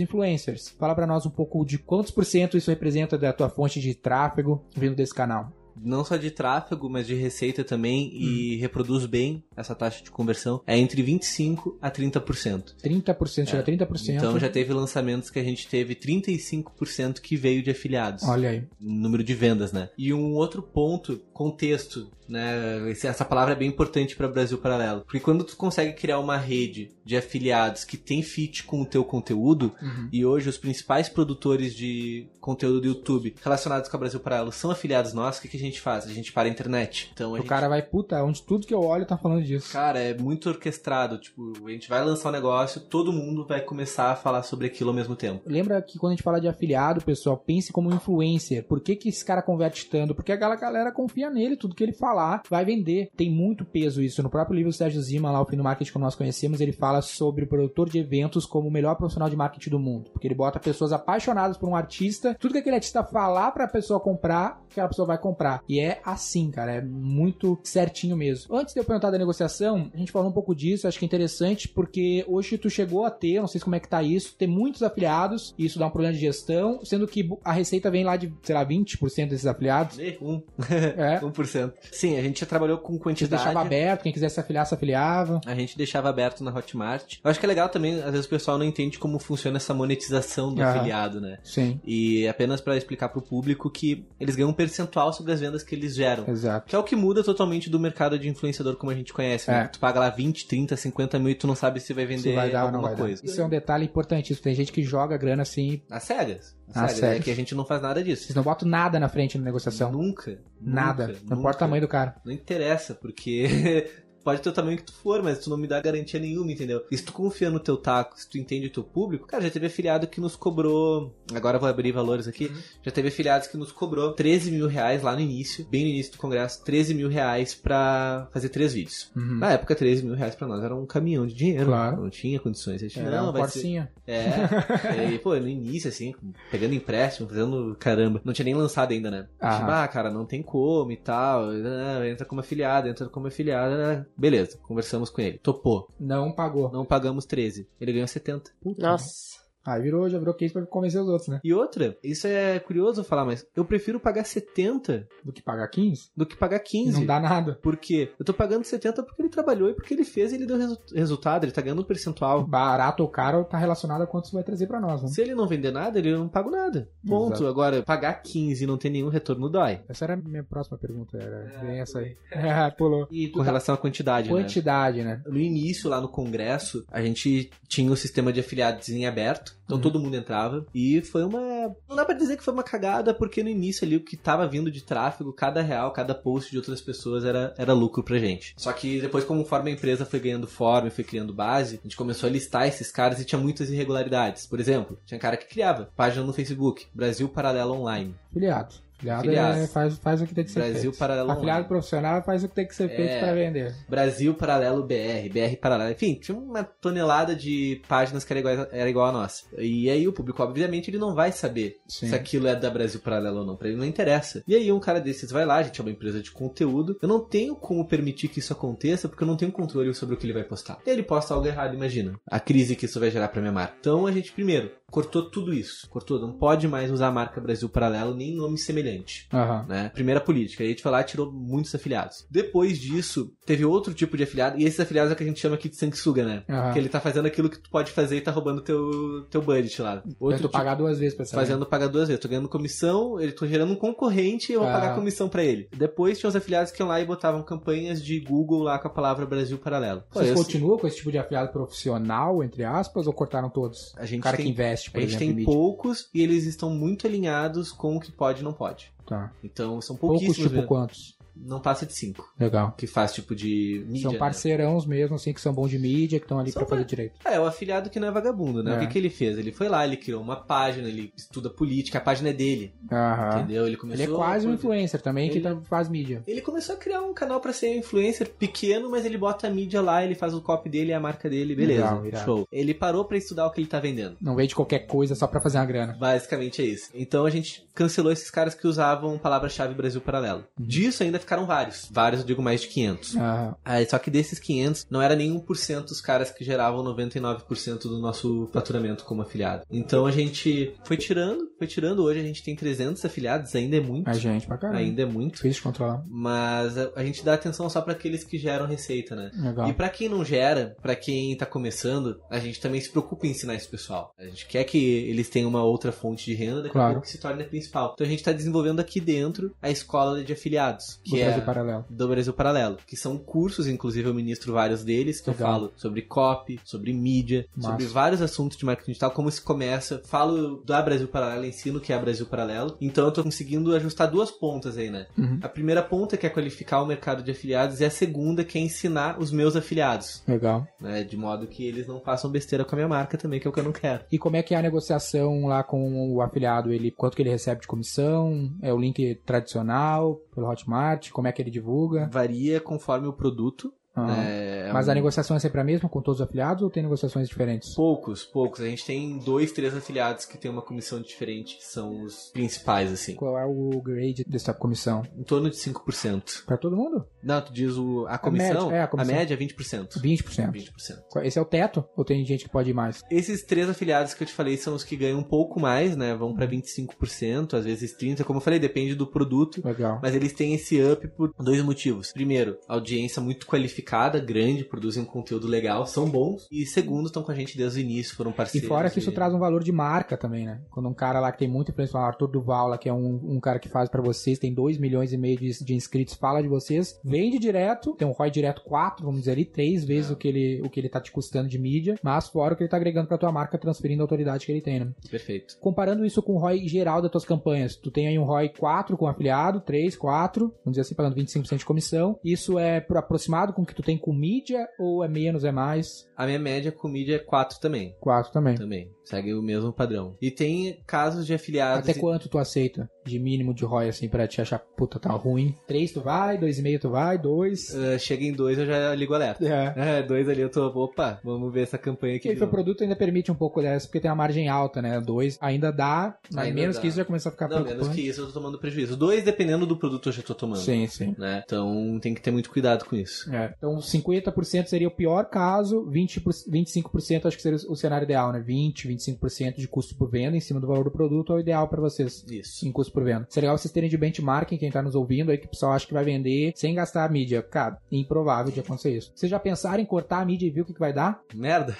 influencers. Fala pra nós um pouco de quantos por cento isso representa da tua fonte de tráfego vindo desse canal. Não só de tráfego, mas de receita também e reproduz bem essa taxa de conversão. É entre 25% a 30%. 30%, chega a 30%. Então já teve lançamentos que a gente teve 35% que veio de afiliados. Olha aí. número de vendas, né? E um outro ponto, contexto, né? Essa palavra é bem importante para Brasil Paralelo, porque quando tu consegue criar uma rede de afiliados que tem fit com o teu conteúdo, Uhum. e hoje os principais produtores de conteúdo do YouTube relacionados com a Brasil Paralelo são afiliados nossos, o que, que a gente faz? A gente para a internet. Então a O gente cara vai, puta, onde tudo que eu olho tá falando disso. Cara, é muito orquestrado. Tipo, a gente vai lançar um negócio, todo mundo vai começar a falar sobre aquilo ao mesmo tempo. Lembra que quando a gente fala de afiliado, pessoal, pense como influencer. Por que, que esse cara converte tanto? Porque aquela galera confia nele, tudo que ele falar vai vender. Tem muito peso isso. No próprio livro do Sérgio Zima, lá, o Fim do Marketing que nós conhecemos, ele fala sobre o produtor de eventos como o melhor profissional de marketing do mundo. Porque ele bota pessoas apaixonadas por um artista, tudo que aquele artista falar pra pessoa comprar, aquela pessoa vai comprar. E é assim, cara, é muito certinho mesmo. Antes de eu perguntar da negociação, a gente falou um pouco disso, acho que é interessante, porque hoje tu chegou a ter, não sei como é que tá isso, ter muitos afiliados, e isso dá um problema de gestão, sendo que a receita vem lá de, sei lá, 20% desses afiliados. E, Um. É. 1%. Sim, a gente já trabalhou com Você quantidade. deixava aberto, quem quisesse se afiliar, se afiliava. A gente deixava aberto na Hotmart. Eu acho que é legal também, às vezes o pessoal não entende como funciona essa monetização do Aham. afiliado, né? Sim, E apenas pra explicar pro público que eles ganham um percentual sobre as vendas que eles geram. exato. Que é o que muda totalmente do mercado de influenciador como a gente conhece. né? É. Tu paga lá 20, 30, 50 mil e tu não sabe se vai Se vender vai dar alguma vai dar. coisa. Isso é um detalhe importantíssimo. Tem gente que joga grana assim, Às cegas. Às cegas. cegas. É que a gente não faz nada disso. vocês não botam nada na frente na negociação. Nunca. nada. nunca, não importa o tamanho do cara. Não interessa, porque pode ter o tamanho que tu for, mas tu não me dá garantia nenhuma, entendeu? E se tu confia no teu taco, se tu entende o teu público, cara, já teve afiliado que nos cobrou. Agora eu vou abrir valores aqui. Já teve afiliados que nos cobrou 13 mil reais lá no início, bem no início do congresso, 13 mil reais pra fazer três vídeos. Uhum. Na época, 13 mil reais pra nós era um caminhão de dinheiro. Claro. Não tinha condições. A gente, Era não, uma vai ser. porcinha. É. e, pô, no início, assim, pegando empréstimo, fazendo caramba. Não tinha nem lançado ainda, né? A gente, Ah. cara, não tem como e tal. Entra como afiliado, entra como afiliado. ah, Beleza, conversamos com ele. Topou. Não pagou. Não pagamos 13. Ele ganhou 70. Nossa. Aí virou, já virou case pra convencer os outros, né? E outra, isso é curioso falar, mas eu prefiro pagar 70 Do que pagar 15, do que pagar 15. não dá nada. Por quê? Eu tô pagando 70 porque ele trabalhou e porque ele fez e ele deu resu- resultado, ele tá ganhando um percentual. Barato ou caro tá relacionado a quanto isso vai trazer pra nós, né? Se ele não vender nada, ele não paga nada. Ponto. Exato. Agora, pagar 15 e não ter nenhum retorno dói. Essa era a minha próxima pergunta, era bem essa aí. É, pulou. E Com relação à quantidade, né? quantidade, né? No início, lá no congresso, a gente tinha o sistema de afiliados em aberto, então Uhum. todo mundo entrava. E foi uma. Não dá pra dizer que foi uma cagada, porque no início ali o que tava vindo de tráfego, cada real, cada post de outras pessoas era, era lucro pra gente. Só que depois, conforme a empresa foi ganhando forma e foi criando base, a gente começou a listar esses caras e tinha muitas irregularidades. Por exemplo, tinha cara que criava página no Facebook, Brasil Paralelo Online. Filiado. Afiliado é, faz, faz o que tem que ser Brasil feito. Paralelo Afiliado Online. profissional faz o que tem que ser feito É. pra vender. Brasil Paralelo BR, BR Paralelo. Enfim, tinha uma tonelada de páginas que era igual, era igual a nossa. E aí o público, obviamente, ele não vai saber Sim. se aquilo é da Brasil Paralelo ou não. Pra ele não interessa. E aí um cara desses vai lá, a gente é uma empresa de conteúdo. Eu não tenho como permitir que isso aconteça porque eu não tenho controle sobre o que ele vai postar. E ele posta algo errado, imagina. A crise que isso vai gerar pra minha marca. Então a gente, primeiro, cortou tudo isso. Cortou, não pode mais usar a marca Brasil Paralelo nem nome semelhante Aham. né? Primeira política. Aí a gente foi lá e tirou muitos afiliados. Depois disso, teve outro tipo de afiliado, e esses afiliados é o que a gente chama aqui de sanguessuga, né? Aham. Que ele tá fazendo aquilo que tu pode fazer e tá roubando teu, teu budget lá. Outro tipo, pagar duas vezes pra fazendo pagar duas vezes. Tô ganhando comissão, ele tô gerando um concorrente e eu vou Ah. pagar comissão pra ele. Depois tinha os afiliados que iam lá e botavam campanhas de Google lá com a palavra Brasil Paralelo. Vocês continuam com esse tipo de afiliado profissional, entre aspas, ou cortaram todos? a gente O cara tem, que investe, por a gente exemplo, em tem poucos e eles estão muito alinhados com o que pode e não pode. Tá. Então são Poucos, pouquíssimos. tipo mesmo. quantos? Não passa de cinco. Legal. Que faz tipo de mídia. São né? parceirãos mesmo, assim, que são bons de mídia, que estão ali pra fazer par- direito. É, o afiliado que não é vagabundo, né? É. O que, que ele fez? Ele foi lá, ele criou uma página, ele estuda política, a página é dele, Aham. entendeu? Ele Ele começou. é quase um influencer também, que Ele- tá- faz mídia. Ele começou a criar um canal pra ser influencer pequeno, mas ele bota a mídia lá, ele faz o copy dele e a marca dele, beleza. Legal, irado. show. Ele parou pra estudar o que ele tá vendendo. Não vende qualquer coisa só pra fazer uma grana. Basicamente é isso. Então a gente cancelou esses caras que usavam palavra-chave Brasil Paralelo. Uhum. Disso ainda ficaram vários. Vários, eu digo mais de 500. Aham. Ah, só que desses 500, não era nem 1% os caras que geravam 99% do nosso faturamento como afiliado. Então a gente foi tirando, foi tirando. Hoje a gente tem 300 afiliados, ainda é muito. A gente pra caramba. Ainda é muito. Difícil de controlar. Mas a, a gente dá atenção só para aqueles que geram receita, né? Legal. E pra quem não gera, pra quem tá começando, a gente também se preocupa em ensinar esse pessoal. A gente quer que eles tenham uma outra fonte de renda, daqui Claro. a pouco que se torne a principal. Então a gente tá desenvolvendo aqui dentro a escola de afiliados, que Do é Brasil Paralelo. do Brasil Paralelo, que são cursos, inclusive eu ministro vários deles, que Legal. eu falo sobre copy, sobre mídia, Massa. sobre vários assuntos de marketing digital, como se começa. Falo da Brasil Paralelo, ensino que é a Brasil Paralelo. Então eu tô conseguindo ajustar duas pontas aí, né? Uhum. A primeira ponta que é qualificar o mercado de afiliados e a segunda que é ensinar os meus afiliados, Legal. né? De modo que eles não façam besteira com a minha marca também, que é o que eu não quero. E como é que é a negociação lá com o afiliado? Ele, quanto que ele recebe de comissão? É o link tradicional pelo Hotmart? Como é que ele divulga? Varia conforme o produto. Ah. né? É Mas a negociação é sempre a mesma com todos os afiliados ou tem negociações diferentes? Poucos, poucos. A gente tem dois, três afiliados que tem uma comissão diferente, que são os principais, assim. Qual é o grade dessa comissão? Em torno de 5%. Pra todo mundo? Não, tu diz o, a comissão? média, é, a comissão. média é 20%. 20%. 20%. Esse é o teto? Ou tem gente que pode ir mais? Esses três afiliados que eu te falei são os que ganham um pouco mais, né? Vão pra 25%, às vezes 30%. Como eu falei, depende do produto. Legal. Mas eles têm esse up por dois motivos. Primeiro, audiência muito qualificada, grande, produzem um conteúdo legal, são bons. E segundo, estão com a gente desde o início, foram E parceiros. fora que isso e- traz um valor de marca também, né? Quando um cara lá que tem muita influência, o Arthur Duval, lá, que é um, um cara que faz pra vocês, tem 2 milhões e meio de, de inscritos, fala de vocês, vende direto, tem um ROI direto 4, vamos dizer ali, 3 vezes o, que ele, o que ele tá te custando de mídia, mas fora o que ele tá agregando pra tua marca, transferindo a autoridade que ele tem, né? Perfeito. Comparando isso com o ROI geral das tuas campanhas, tu tem aí um ROI 4 com afiliado, 3, 4, vamos dizer assim, pagando 25% de comissão. Isso é pro aproximado com o que tu tem com mídia ou é menos, é mais? A minha média com mídia é 4 também. 4 também. Também. Segue o mesmo padrão. E tem casos de afiliados. Até quanto tu aceita de mínimo de ROI, assim, pra te achar, puta, tá ruim? 3 tu vai, 2,5 tu vai, 2. Uh, chega em dois, eu já ligo alerta. É. É, dois ali eu tô. Opa, vamos ver essa campanha aqui. E o produto ainda permite um pouco dessa, porque tem uma margem alta, né? 2 ainda dá, mas Ainda menos dá. que isso já começa a ficar Não, menos que isso eu tô tomando prejuízo. Dois, dependendo do produto, eu já tô tomando. Sim, sim. Né? Então tem que ter muito cuidado com isso. É, então 50% seria o pior caso, 20, por- 25% acho que seria o cenário ideal, né? 20, 25% de custo por venda em cima do valor do produto é o ideal pra vocês. Isso. Em custo por venda. Seria legal vocês terem de benchmarking, quem tá nos ouvindo aí, que o pessoal acha que vai vender sem gastar a mídia. Cara, improvável de acontecer isso. Vocês já pensaram em cortar a mídia e ver o que, que vai dar? Merda.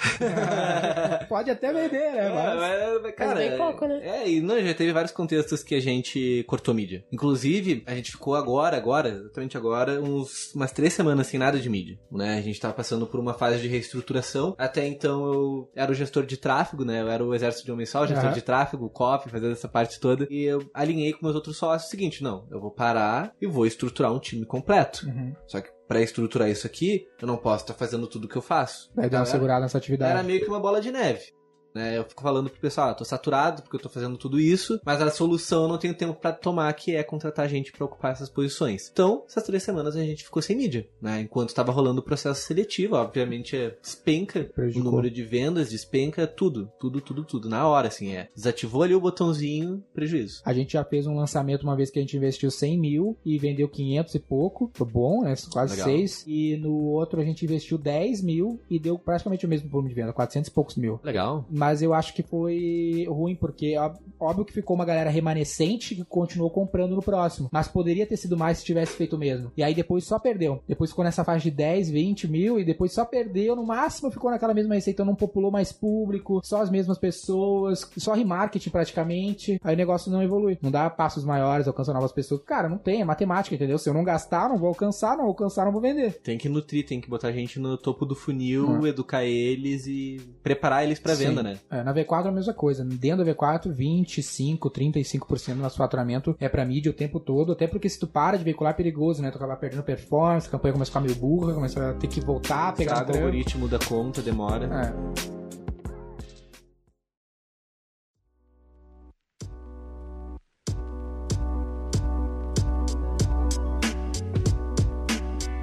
Pode até vender, né? É, Mas... mas, mas, cara, bem pouco, né? É, e não, já teve vários contextos que a gente cortou mídia. Inclusive, a gente ficou agora, agora, exatamente agora, uns, umas três semanas sem nada de mídia, né? A gente tava passando por uma fase de reestruturação. Até então eu era o gestor de tráfego, né? Eu era o exército de homem só, o gestor Aham. de tráfego, o copy, fazendo essa parte toda. E eu alinhei com meus outros sócios o seguinte, não, eu vou parar e vou estruturar um time completo. Uhum. Só que pra estruturar isso aqui, eu não posso estar fazendo tudo que eu faço. Vai dar uma Então, segurada nessa atividade. era meio que uma bola de neve. Né? Eu fico falando pro pessoal, ah, tô saturado porque eu tô fazendo tudo isso, mas a solução eu não tenho tempo pra tomar, que é contratar gente pra ocupar essas posições. Então, essas três semanas a gente ficou sem mídia, né? Enquanto tava rolando o processo seletivo, obviamente é, despenca Prejudicou. o número de vendas, despenca tudo, tudo, tudo, tudo, na hora, assim, é. Desativou ali o botãozinho, prejuízo. A gente já fez um lançamento uma vez que a gente investiu 100 mil e vendeu 500 e pouco. Foi bom, né? Quase Legal. 6. E no outro a gente investiu 10 mil e deu praticamente o mesmo volume de venda, 400 e poucos mil. Legal. Mas eu acho que foi ruim, porque óbvio que ficou uma galera remanescente que continuou comprando no próximo. Mas poderia ter sido mais se tivesse feito mesmo. E aí depois só perdeu. Depois ficou nessa faixa de 10, 20 mil e depois só perdeu. No máximo ficou naquela mesma receita, não populou mais público, só as mesmas pessoas, só remarketing praticamente. Aí o negócio não evolui. Não dá passos maiores, alcança novas pessoas. Cara, não tem, é matemática, entendeu? Se eu não gastar, não vou alcançar, não alcançar, não vou vender. Tem que nutrir, tem que botar a gente no topo do funil, educar eles e preparar eles pra Sim. venda, né? É, na V4 é a mesma coisa. Dentro da V4, 25, 35% do nosso faturamento é pra mídia o tempo todo. Até porque se tu para de veicular é perigoso, né? Tu acaba perdendo performance, a campanha começa a ficar meio burra, começa a ter que voltar, pegar o algoritmo da conta, demora. É.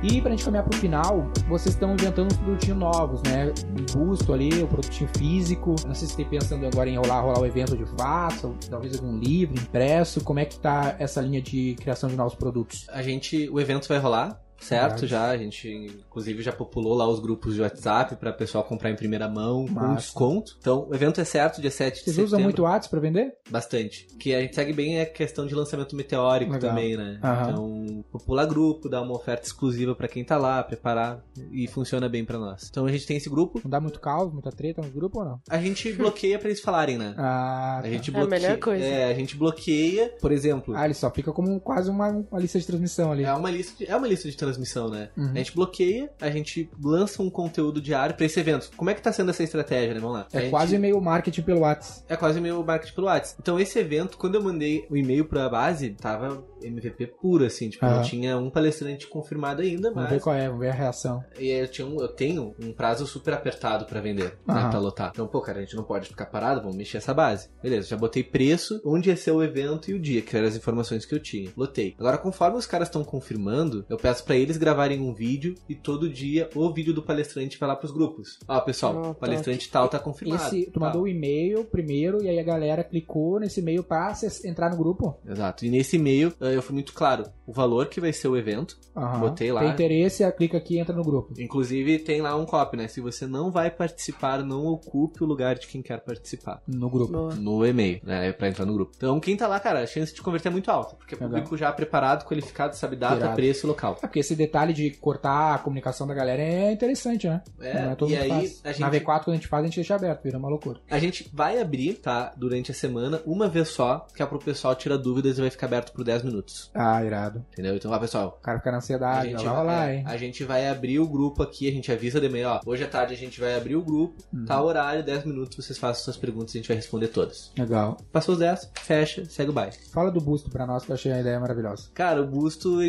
E pra gente caminhar pro final, vocês estão inventando uns produtinhos novos, né? Um busto ali, um produtinho físico. Não sei se tem pensando agora em rolar, rolar o evento de fato, talvez algum livro impresso. Como é que tá essa linha de criação de novos produtos? A gente, o evento vai rolar, certo? Já, a gente, inclusive, já populou lá os grupos de WhatsApp para pessoal comprar em primeira mão com Massa. desconto. Então, o evento é certo, dia 7 de Vocês setembro. usam muito Whats pra vender? Bastante. Que a gente segue bem é a questão de lançamento meteórico Legal. também, né? Aham. Então, popular grupo, dar uma oferta exclusiva para quem tá lá, preparar e funciona bem para nós. Então, a gente tem esse grupo. Não dá muito caos, muita treta no grupo ou não? A gente bloqueia para eles falarem, né? Ah, A tá. gente É a bloqueia. melhor coisa. É, a gente bloqueia, por exemplo. Ah, ele só fica como quase uma, uma lista de transmissão ali. É uma lista de, é uma lista de transmissão, né? Uhum. A gente bloqueia, a gente lança um conteúdo diário pra esse evento. Como é que tá sendo essa estratégia, né? Vamos lá. É gente- quase meio marketing pelo Whats. É quase meio marketing pelo WhatsApp. Então, esse evento, quando eu mandei o e-mail pra base, tava MVP puro, assim. Tipo, Aham. não tinha um palestrante confirmado ainda, Vamos ver mas... qual é, vamos ver a reação. E eu, tinha um- eu tenho um prazo super apertado pra vender, né? Aham. Pra lotar. Então, pô, cara, a gente não pode ficar parado, vamos mexer essa base. Beleza, já botei preço, onde ia ser o evento e o dia, que eram as informações que eu tinha. Lotei. Agora, conforme os caras estão confirmando, eu peço pra eles gravarem um vídeo e todo dia o vídeo do palestrante vai lá pros grupos. Ó, pessoal, Ah, o tá. palestrante tal tá confirmado. Esse, tu mandou o e-mail primeiro e aí a galera clicou nesse e-mail pra entrar no grupo. Exato. E nesse e-mail eh, eu fui muito claro. O valor que vai ser o evento. Aham. Botei lá. Tem interesse, clica aqui e entra no grupo. Inclusive tem lá um copy, né? Se você não vai participar, não ocupe o lugar de quem quer participar. No grupo. Boa. No e-mail, né? Pra entrar no grupo. Então, quem tá lá, cara, a chance de converter é muito alta. Porque é público já preparado, qualificado, sabe data, Irado. preço e local. É porque esse detalhe de cortar a comunicação da galera é interessante, né? É, Não é todo e aí a Na gente, V4, quando a gente faz, a gente deixa aberto, vira uma loucura. a gente vai abrir, tá? Durante a semana, uma vez só, que é pro pessoal tirar dúvidas e vai ficar aberto por 10 minutos. Ah, irado. Entendeu? Então, ó, pessoal. O cara fica na A ansiedade, gente, vai é, hein? a gente vai abrir o grupo aqui, a gente avisa de manhã, ó. Hoje à tarde a gente vai abrir o grupo, Uhum. tá horário, 10 minutos, vocês façam suas perguntas e a gente vai responder todas. Legal. Passou os 10, fecha, segue o baile. Fala do busto pra nós, que eu achei a ideia maravilhosa. Cara, o busto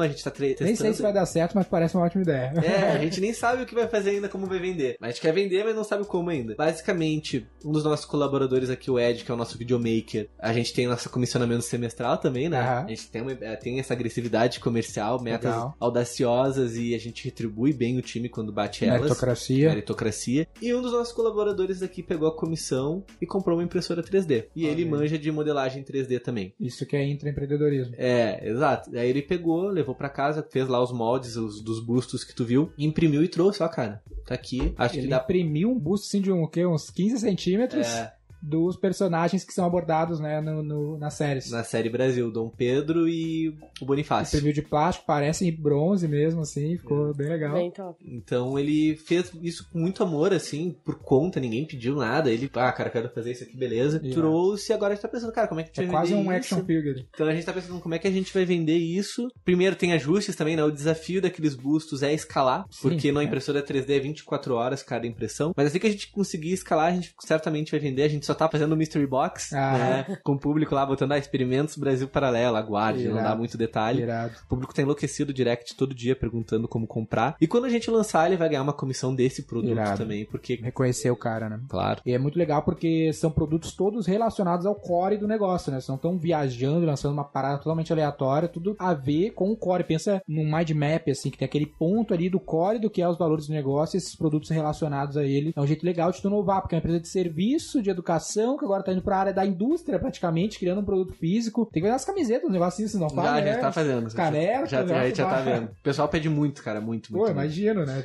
A gente tá testando. Nem sei se vai dar certo, mas parece uma ótima ideia. É, a gente nem sabe o que vai fazer ainda, como vai vender. A gente quer vender, mas não sabe como ainda. Basicamente, um dos nossos colaboradores aqui, o Ed, que é o nosso videomaker, a gente tem nosso comissionamento semestral também, né? Aham. A gente tem, uma- é, tem essa agressividade comercial, metas Legal. audaciosas e a gente retribui bem o time quando bate elas. Meritocracia. Meritocracia. E um dos nossos colaboradores aqui pegou a comissão e comprou uma impressora 3D. E ele manja de modelagem 3D também. Isso que é intraempreendedorismo. É, exato. Aí ele pegou, levou pra casa, fez lá os moldes os, dos bustos que tu viu, imprimiu e trouxe, ó, cara. Tá aqui. Acho Ele que dá imprimiu um busto assim de um, o quê? uns 15 centímetros é, dos personagens que são abordados né, no, no- nas séries. na série Brasil, Dom Pedro e o Bonifácio. Imprimiu de plástico, parece bronze mesmo, assim, ficou bem legal. Bem top. Então ele fez isso com muito amor, assim, por conta, ninguém pediu nada. Ele, ah, cara, quero fazer isso aqui, beleza. Trouxe e agora a gente tá pensando, cara, como é que a gente É vai quase vender um isso? action figure. Então a gente tá pensando como é que a gente vai vender isso. Primeiro tem ajustes também, né? O desafio daqueles bustos é escalar, Sim, porque na é. impressora 3D é 24 horas cada impressão. Mas assim que a gente conseguir escalar, a gente certamente vai vender. A gente só tá fazendo o Mystery Box, Ah. né? Com o público lá botando ah, experimentos Brasil Paralelo, aguarde, não dá Irado. muito detalhe. Irado. O público tá enlouquecido direct todo dia perguntando como comprar. E quando a gente lançar, ele vai ganhar uma comissão desse produto Irado. também, porque, Reconhecer o cara, né? claro. E é muito legal porque são produtos todos relacionados ao core do negócio, né? Vocês não estão viajando, lançando uma parada totalmente aleatória, tudo a ver com o core. Pensa num mind map, assim, que tem aquele ponto ali do core do que é os valores do negócio e esses produtos relacionados a ele. É um jeito legal de tu inovar, porque é uma empresa de serviço, de educação, que agora tá indo pra área da indústria praticamente, criando um produto físico. Tem que ver as camisetas, os negocinhos, se não Já, faz, já né? tá fazendo. Os canecos, já, já, a gente já tá vendo. O pessoal pede muito, cara, muito, muito. Pô, muito. imagino, né?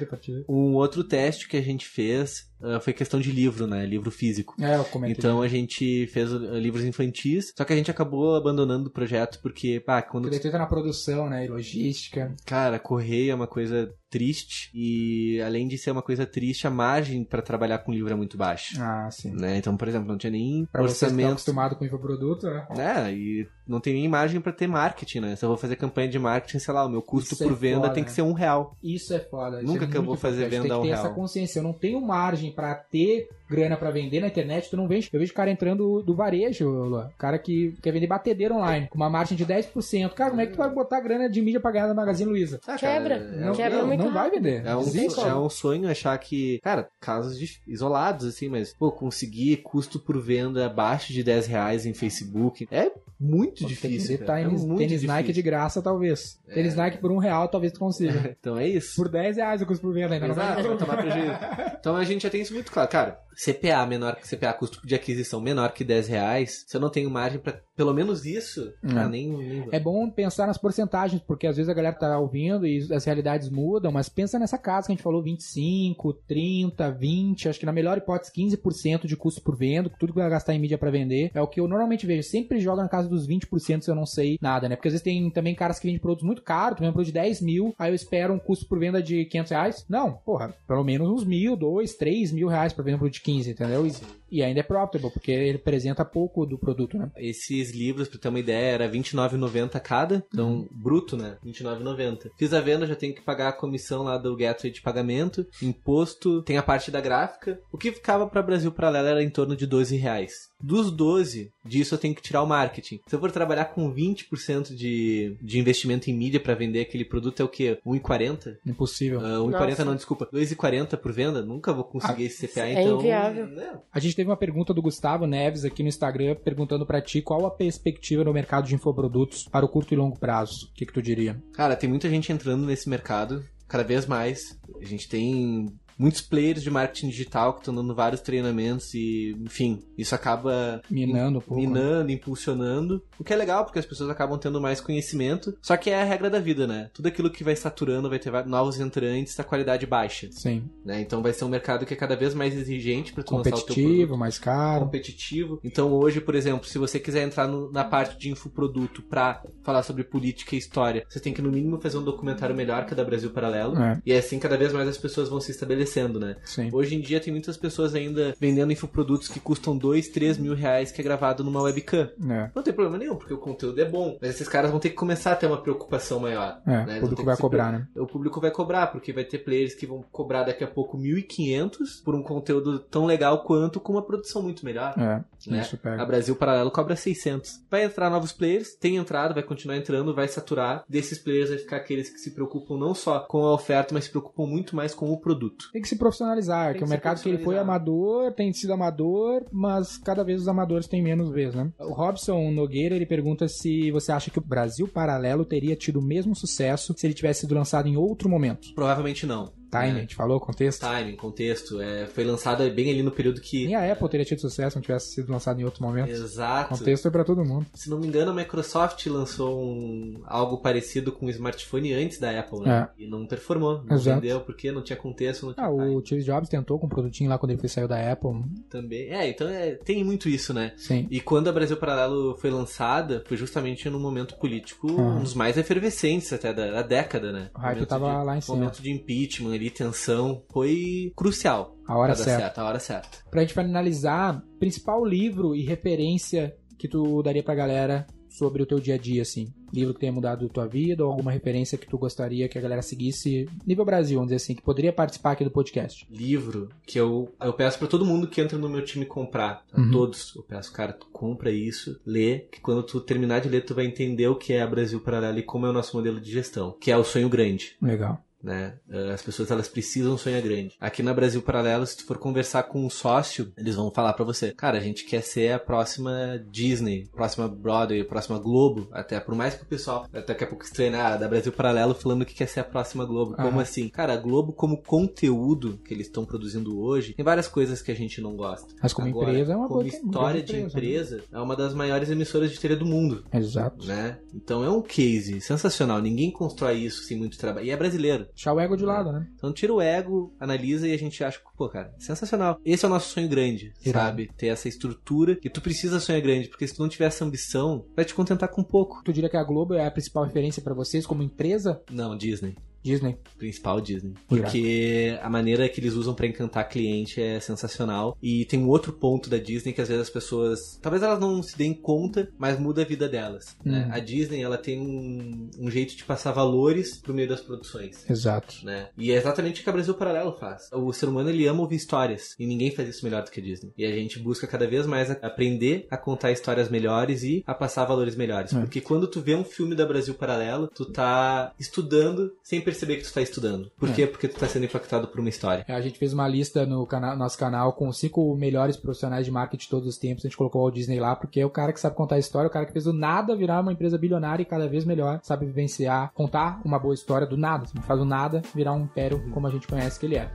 Um outro teste que a gente fez foi questão de livro, né? Livro físico. É, eu comentei. Então a gente fez uh, livros infantis, só que a gente acabou abandonando o projeto porque, pá, quando. Porque tu na produção, né? E logística. Cara, correio é uma coisa triste e além de ser uma coisa triste, a margem pra trabalhar com livro é muito baixa. Ah, sim. Né? Então, por exemplo, não tinha nem Pra você que tá orçamento. acostumado com infoproduto, né? né? E não tem nem margem pra ter marketing, né? Se eu vou fazer campanha de marketing, sei lá, o meu custo Isso por é venda foda, tem que né? ser um real. Isso é foda. Nunca é que eu vou fazer importante. venda a um Tem que ter real. essa consciência. Eu não tenho margem pra ter grana pra vender na internet, tu não vende. Eu vejo cara entrando do varejo, Luan. cara que quer vender batedeira online, com uma margem de 10%. Cara, como é que tu vai botar grana de mídia pra ganhar da Magazine Luiza? Ah, Quebra. é Não, um- Quebra não, muito não vai vender. É um, Desiste. é um sonho achar que, cara, casos de- isolados, assim, mas, pô, conseguir custo por venda abaixo de 10 reais em Facebook é muito Pô, tem difícil. ver cara. É tênis, muito tênis Nike difícil. de graça, talvez. Tênis Nike por um real, talvez tu consiga. Então é isso. por 10 reais o custo por venda ainda. não vai- Exato, vai tomar prejuízo. Então a gente já tem isso muito claro. Cara, CPA menor que CPA, custo de aquisição menor que 10 reais, se eu não tenho margem pra pelo menos isso, É. ah, nem, nem É bom pensar nas porcentagens, porque às vezes a galera tá ouvindo e as realidades mudam, mas pensa nessa casa que a gente falou, 25, 30, 20, acho que na melhor hipótese 15% de custo por venda, tudo que vai gastar em mídia pra vender, é o que eu normalmente vejo, sempre joga na casa dos 20% se eu não sei nada, né? Porque às vezes tem também caras que vendem produtos muito caros, tu vende um produto de 10 mil, aí eu espero um custo por venda de 500 reais. Não, porra, pelo menos uns mil, dois, três mil reais pra vender um produto de 15, entendeu? E, e ainda é profitable, porque ele representa pouco do produto, né? Esses livros, pra ter uma ideia, era R$29,90 cada. Então, Uhum. bruto, né? R$29,90. Fiz a venda, já tenho que pagar a comissão lá do gateway de pagamento, imposto, tem a parte da gráfica. O que ficava pra Brasil Paralelo era em torno de 12 reais. Dos 12, disso eu tenho que tirar o marketing. Se eu for trabalhar com 20% de, de investimento em mídia pra vender aquele produto, é o quê? 1,40? Impossível. Uh, 1,40 Nossa. não, desculpa. 2,40 por venda? Nunca vou conseguir esse CPA, é então... inviável. né? A gente teve uma pergunta do Gustavo Neves aqui no Instagram perguntando pra ti qual a perspectiva no mercado de infoprodutos para o curto e longo prazo. O que, que tu diria? Cara, tem muita gente entrando nesse mercado, cada vez mais. A gente tem muitos players de marketing digital que estão dando vários treinamentos e, enfim, isso acaba Minando um pouco. minando, impulsionando, o que é legal porque as pessoas acabam tendo mais conhecimento. Só que é a regra da vida, né? Tudo aquilo que vai saturando vai ter novos entrantes, a qualidade baixa, Sim. né? Então vai ser um mercado que é cada vez mais exigente para tu lançar o teu Competitivo, mais caro. competitivo. Então hoje, por exemplo, se você quiser entrar no- na parte de infoproduto pra falar sobre política e história, você tem que no mínimo fazer um documentário melhor que o da Brasil Paralelo. É. E assim cada vez mais as pessoas vão se estabelecendo, né? Sim. Hoje em dia tem muitas pessoas ainda vendendo infoprodutos que custam 2, 3 mil reais que é gravado numa webcam. É. Não tem problema nenhum, porque o conteúdo é bom. Mas esses caras vão ter que começar a ter uma preocupação maior. É, né? o público vai cobrar, né? o público vai cobrar, porque vai ter players que vão cobrar daqui a pouco 1.500 por um conteúdo tão legal quanto com uma produção muito melhor. É, Né? isso A pega. Brasil Paralelo cobra 600. Vai entrar novos players, tem entrado, vai continuar entrando, vai saturar. Desses players vai ficar aqueles que se preocupam não só com a oferta, mas se preocupam muito mais com o produto. Tem que se profissionalizar, Tem que o mercado que ele foi amador, tem sido amador, mas cada vez os amadores têm menos vez, né? O Robson Nogueira, ele pergunta se você acha que o Brasil Paralelo teria tido o mesmo sucesso se ele tivesse sido lançado em outro momento. Provavelmente não. Time, É. a gente falou, contexto. Timing, contexto. É, foi lançada bem ali no período que. Nem a Apple teria tido sucesso se não tivesse sido lançado em outro momento. Exato. Contexto é pra todo mundo. Se não me engano, a Microsoft lançou um, algo parecido com o smartphone antes da Apple, né? E não performou. Não Exato. vendeu porque não tinha contexto, não tinha Ah, timing. o Steve Jobs tentou com um produtinho lá quando ele saiu da Apple. também. É, então é, tem muito isso, né? Sim. E quando a Brasil Paralelo foi lançada, foi justamente num momento político Uhum. um dos mais efervescentes até da, da década, né? O hype tava de- lá em cima. Momento de impeachment ali, tensão, foi crucial. A hora certa. certo, a hora certa. Pra gente finalizar, principal livro e referência que tu daria pra galera sobre o teu dia a dia, assim? Livro que tenha mudado a tua vida ou alguma referência que tu gostaria que a galera seguisse, nível Brasil, vamos dizer assim, que poderia participar aqui do podcast. Livro que eu, eu peço pra todo mundo que entra no meu time comprar. A Uhum. todos. Eu peço, cara, tu compra isso, lê, que quando tu terminar de ler, tu vai entender o que é a Brasil Paralelo e como é o nosso modelo de gestão, que é o sonho grande. Legal. Né? Eh, As pessoas elas precisam sonhar grande. Aqui na Brasil Paralelo, se tu for conversar com um sócio, eles vão falar pra você, cara, a gente quer ser a próxima Disney, próxima Broadway, próxima Globo, até por mais que o pessoal daqui a pouco estranhe, ah, da Brasil Paralelo falando que quer ser a próxima Globo. Como assim? Cara, a Globo como conteúdo que eles estão produzindo hoje, tem várias coisas que a gente não gosta. Mas como Agora, empresa é uma como boa- história de empresa, empresa, é uma das maiores emissoras de TV do mundo Exato. né? Então é um case sensacional. Ninguém constrói isso sem muito trabalho. E é brasileiro. Deixar o ego de lado, né? Então tira o ego, analisa e a gente acha, pô, cara, sensacional. Esse é o nosso sonho grande, Irado. sabe? Ter essa estrutura. E tu precisa sonhar grande, porque se tu não tiver essa ambição, vai te contentar com pouco. Tu diria que a Globo é a principal referência pra vocês como empresa? Não, Disney. Disney. Principal Disney. Porque a maneira que eles usam pra encantar cliente é sensacional. E tem um outro ponto da Disney que às vezes as pessoas. Talvez elas não se deem conta, mas muda a vida delas. né? Uhum. A Disney ela tem um, um jeito de passar valores pro meio das produções. Exato. né? E é exatamente o que a Brasil Paralelo faz. O ser humano ele ama ouvir histórias e ninguém faz isso melhor do que a Disney. E a gente busca cada vez mais aprender a contar histórias melhores e a passar valores melhores. É. Porque quando tu vê um filme da Brasil Paralelo, tu tá estudando sem perceber que tu tá estudando. Por É. quê? Porque tu tá sendo impactado por uma história. A gente fez uma lista no cana- nosso canal com os cinco melhores profissionais de marketing de todos os tempos. A gente colocou o Walt Disney lá porque é o cara que sabe contar a história, o cara que fez do nada virar uma empresa bilionária e cada vez melhor, sabe vivenciar, contar uma boa história do nada. Assim, faz do nada virar um império como a gente conhece que ele é.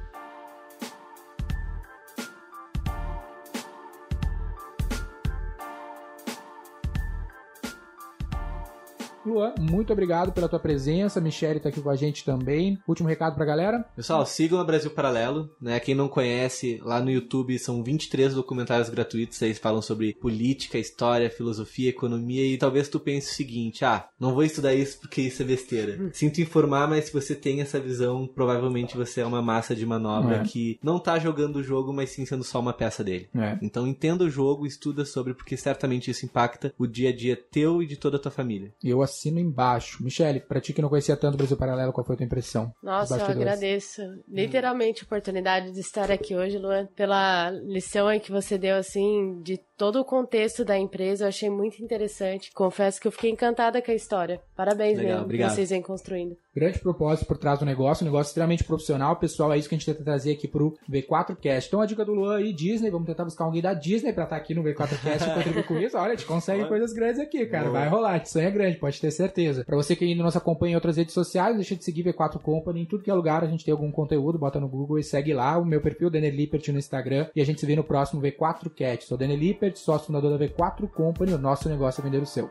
Luan, muito obrigado pela tua presença. Michele tá aqui com a gente também. Último recado pra galera. Pessoal, sigam a Brasil Paralelo, né? Quem não conhece, lá no YouTube são 23 documentários gratuitos, eles falam sobre política, história, filosofia, economia e talvez tu pense o seguinte, ah, não vou estudar isso porque isso é besteira. Sinto informar, mas se você tem essa visão, provavelmente você é uma massa de manobra É. que não tá jogando o jogo, mas sim sendo só uma peça dele. É. Então entenda o jogo, estuda sobre, porque certamente isso impacta o dia a dia teu e de toda a tua família. Eu assino embaixo. Michele, pra ti que não conhecia tanto o Brasil Paralelo, qual foi a tua impressão? Nossa, eu agradeço literalmente a oportunidade de estar aqui hoje, Luan, pela lição aí que você deu, assim, de todo o contexto da empresa. Eu achei muito interessante. Confesso que eu fiquei encantada com a história. Parabéns Legal, mesmo, que obrigado. vocês vêm construindo. Grande propósito por trás do negócio, um negócio extremamente profissional, pessoal, é isso que a gente tenta trazer aqui pro V4Cast. Então a dica do Luan aí, Disney, vamos tentar buscar alguém da Disney pra estar aqui no V4Cast e contribuir com isso. Olha, a gente consegue coisas grandes aqui, cara, vai rolar, a gente sonha grande, pode ter certeza. Pra você que ainda não nos acompanha em outras redes sociais, deixa de seguir V4 Company, em tudo que é lugar a gente tem algum conteúdo, bota no Google e segue lá, o meu perfil, Daniel Lippert no Instagram, e a gente se vê no próximo V4Cast. Sou Daniel Lippert, sócio fundador da V4 Company, o nosso negócio é vender o seu.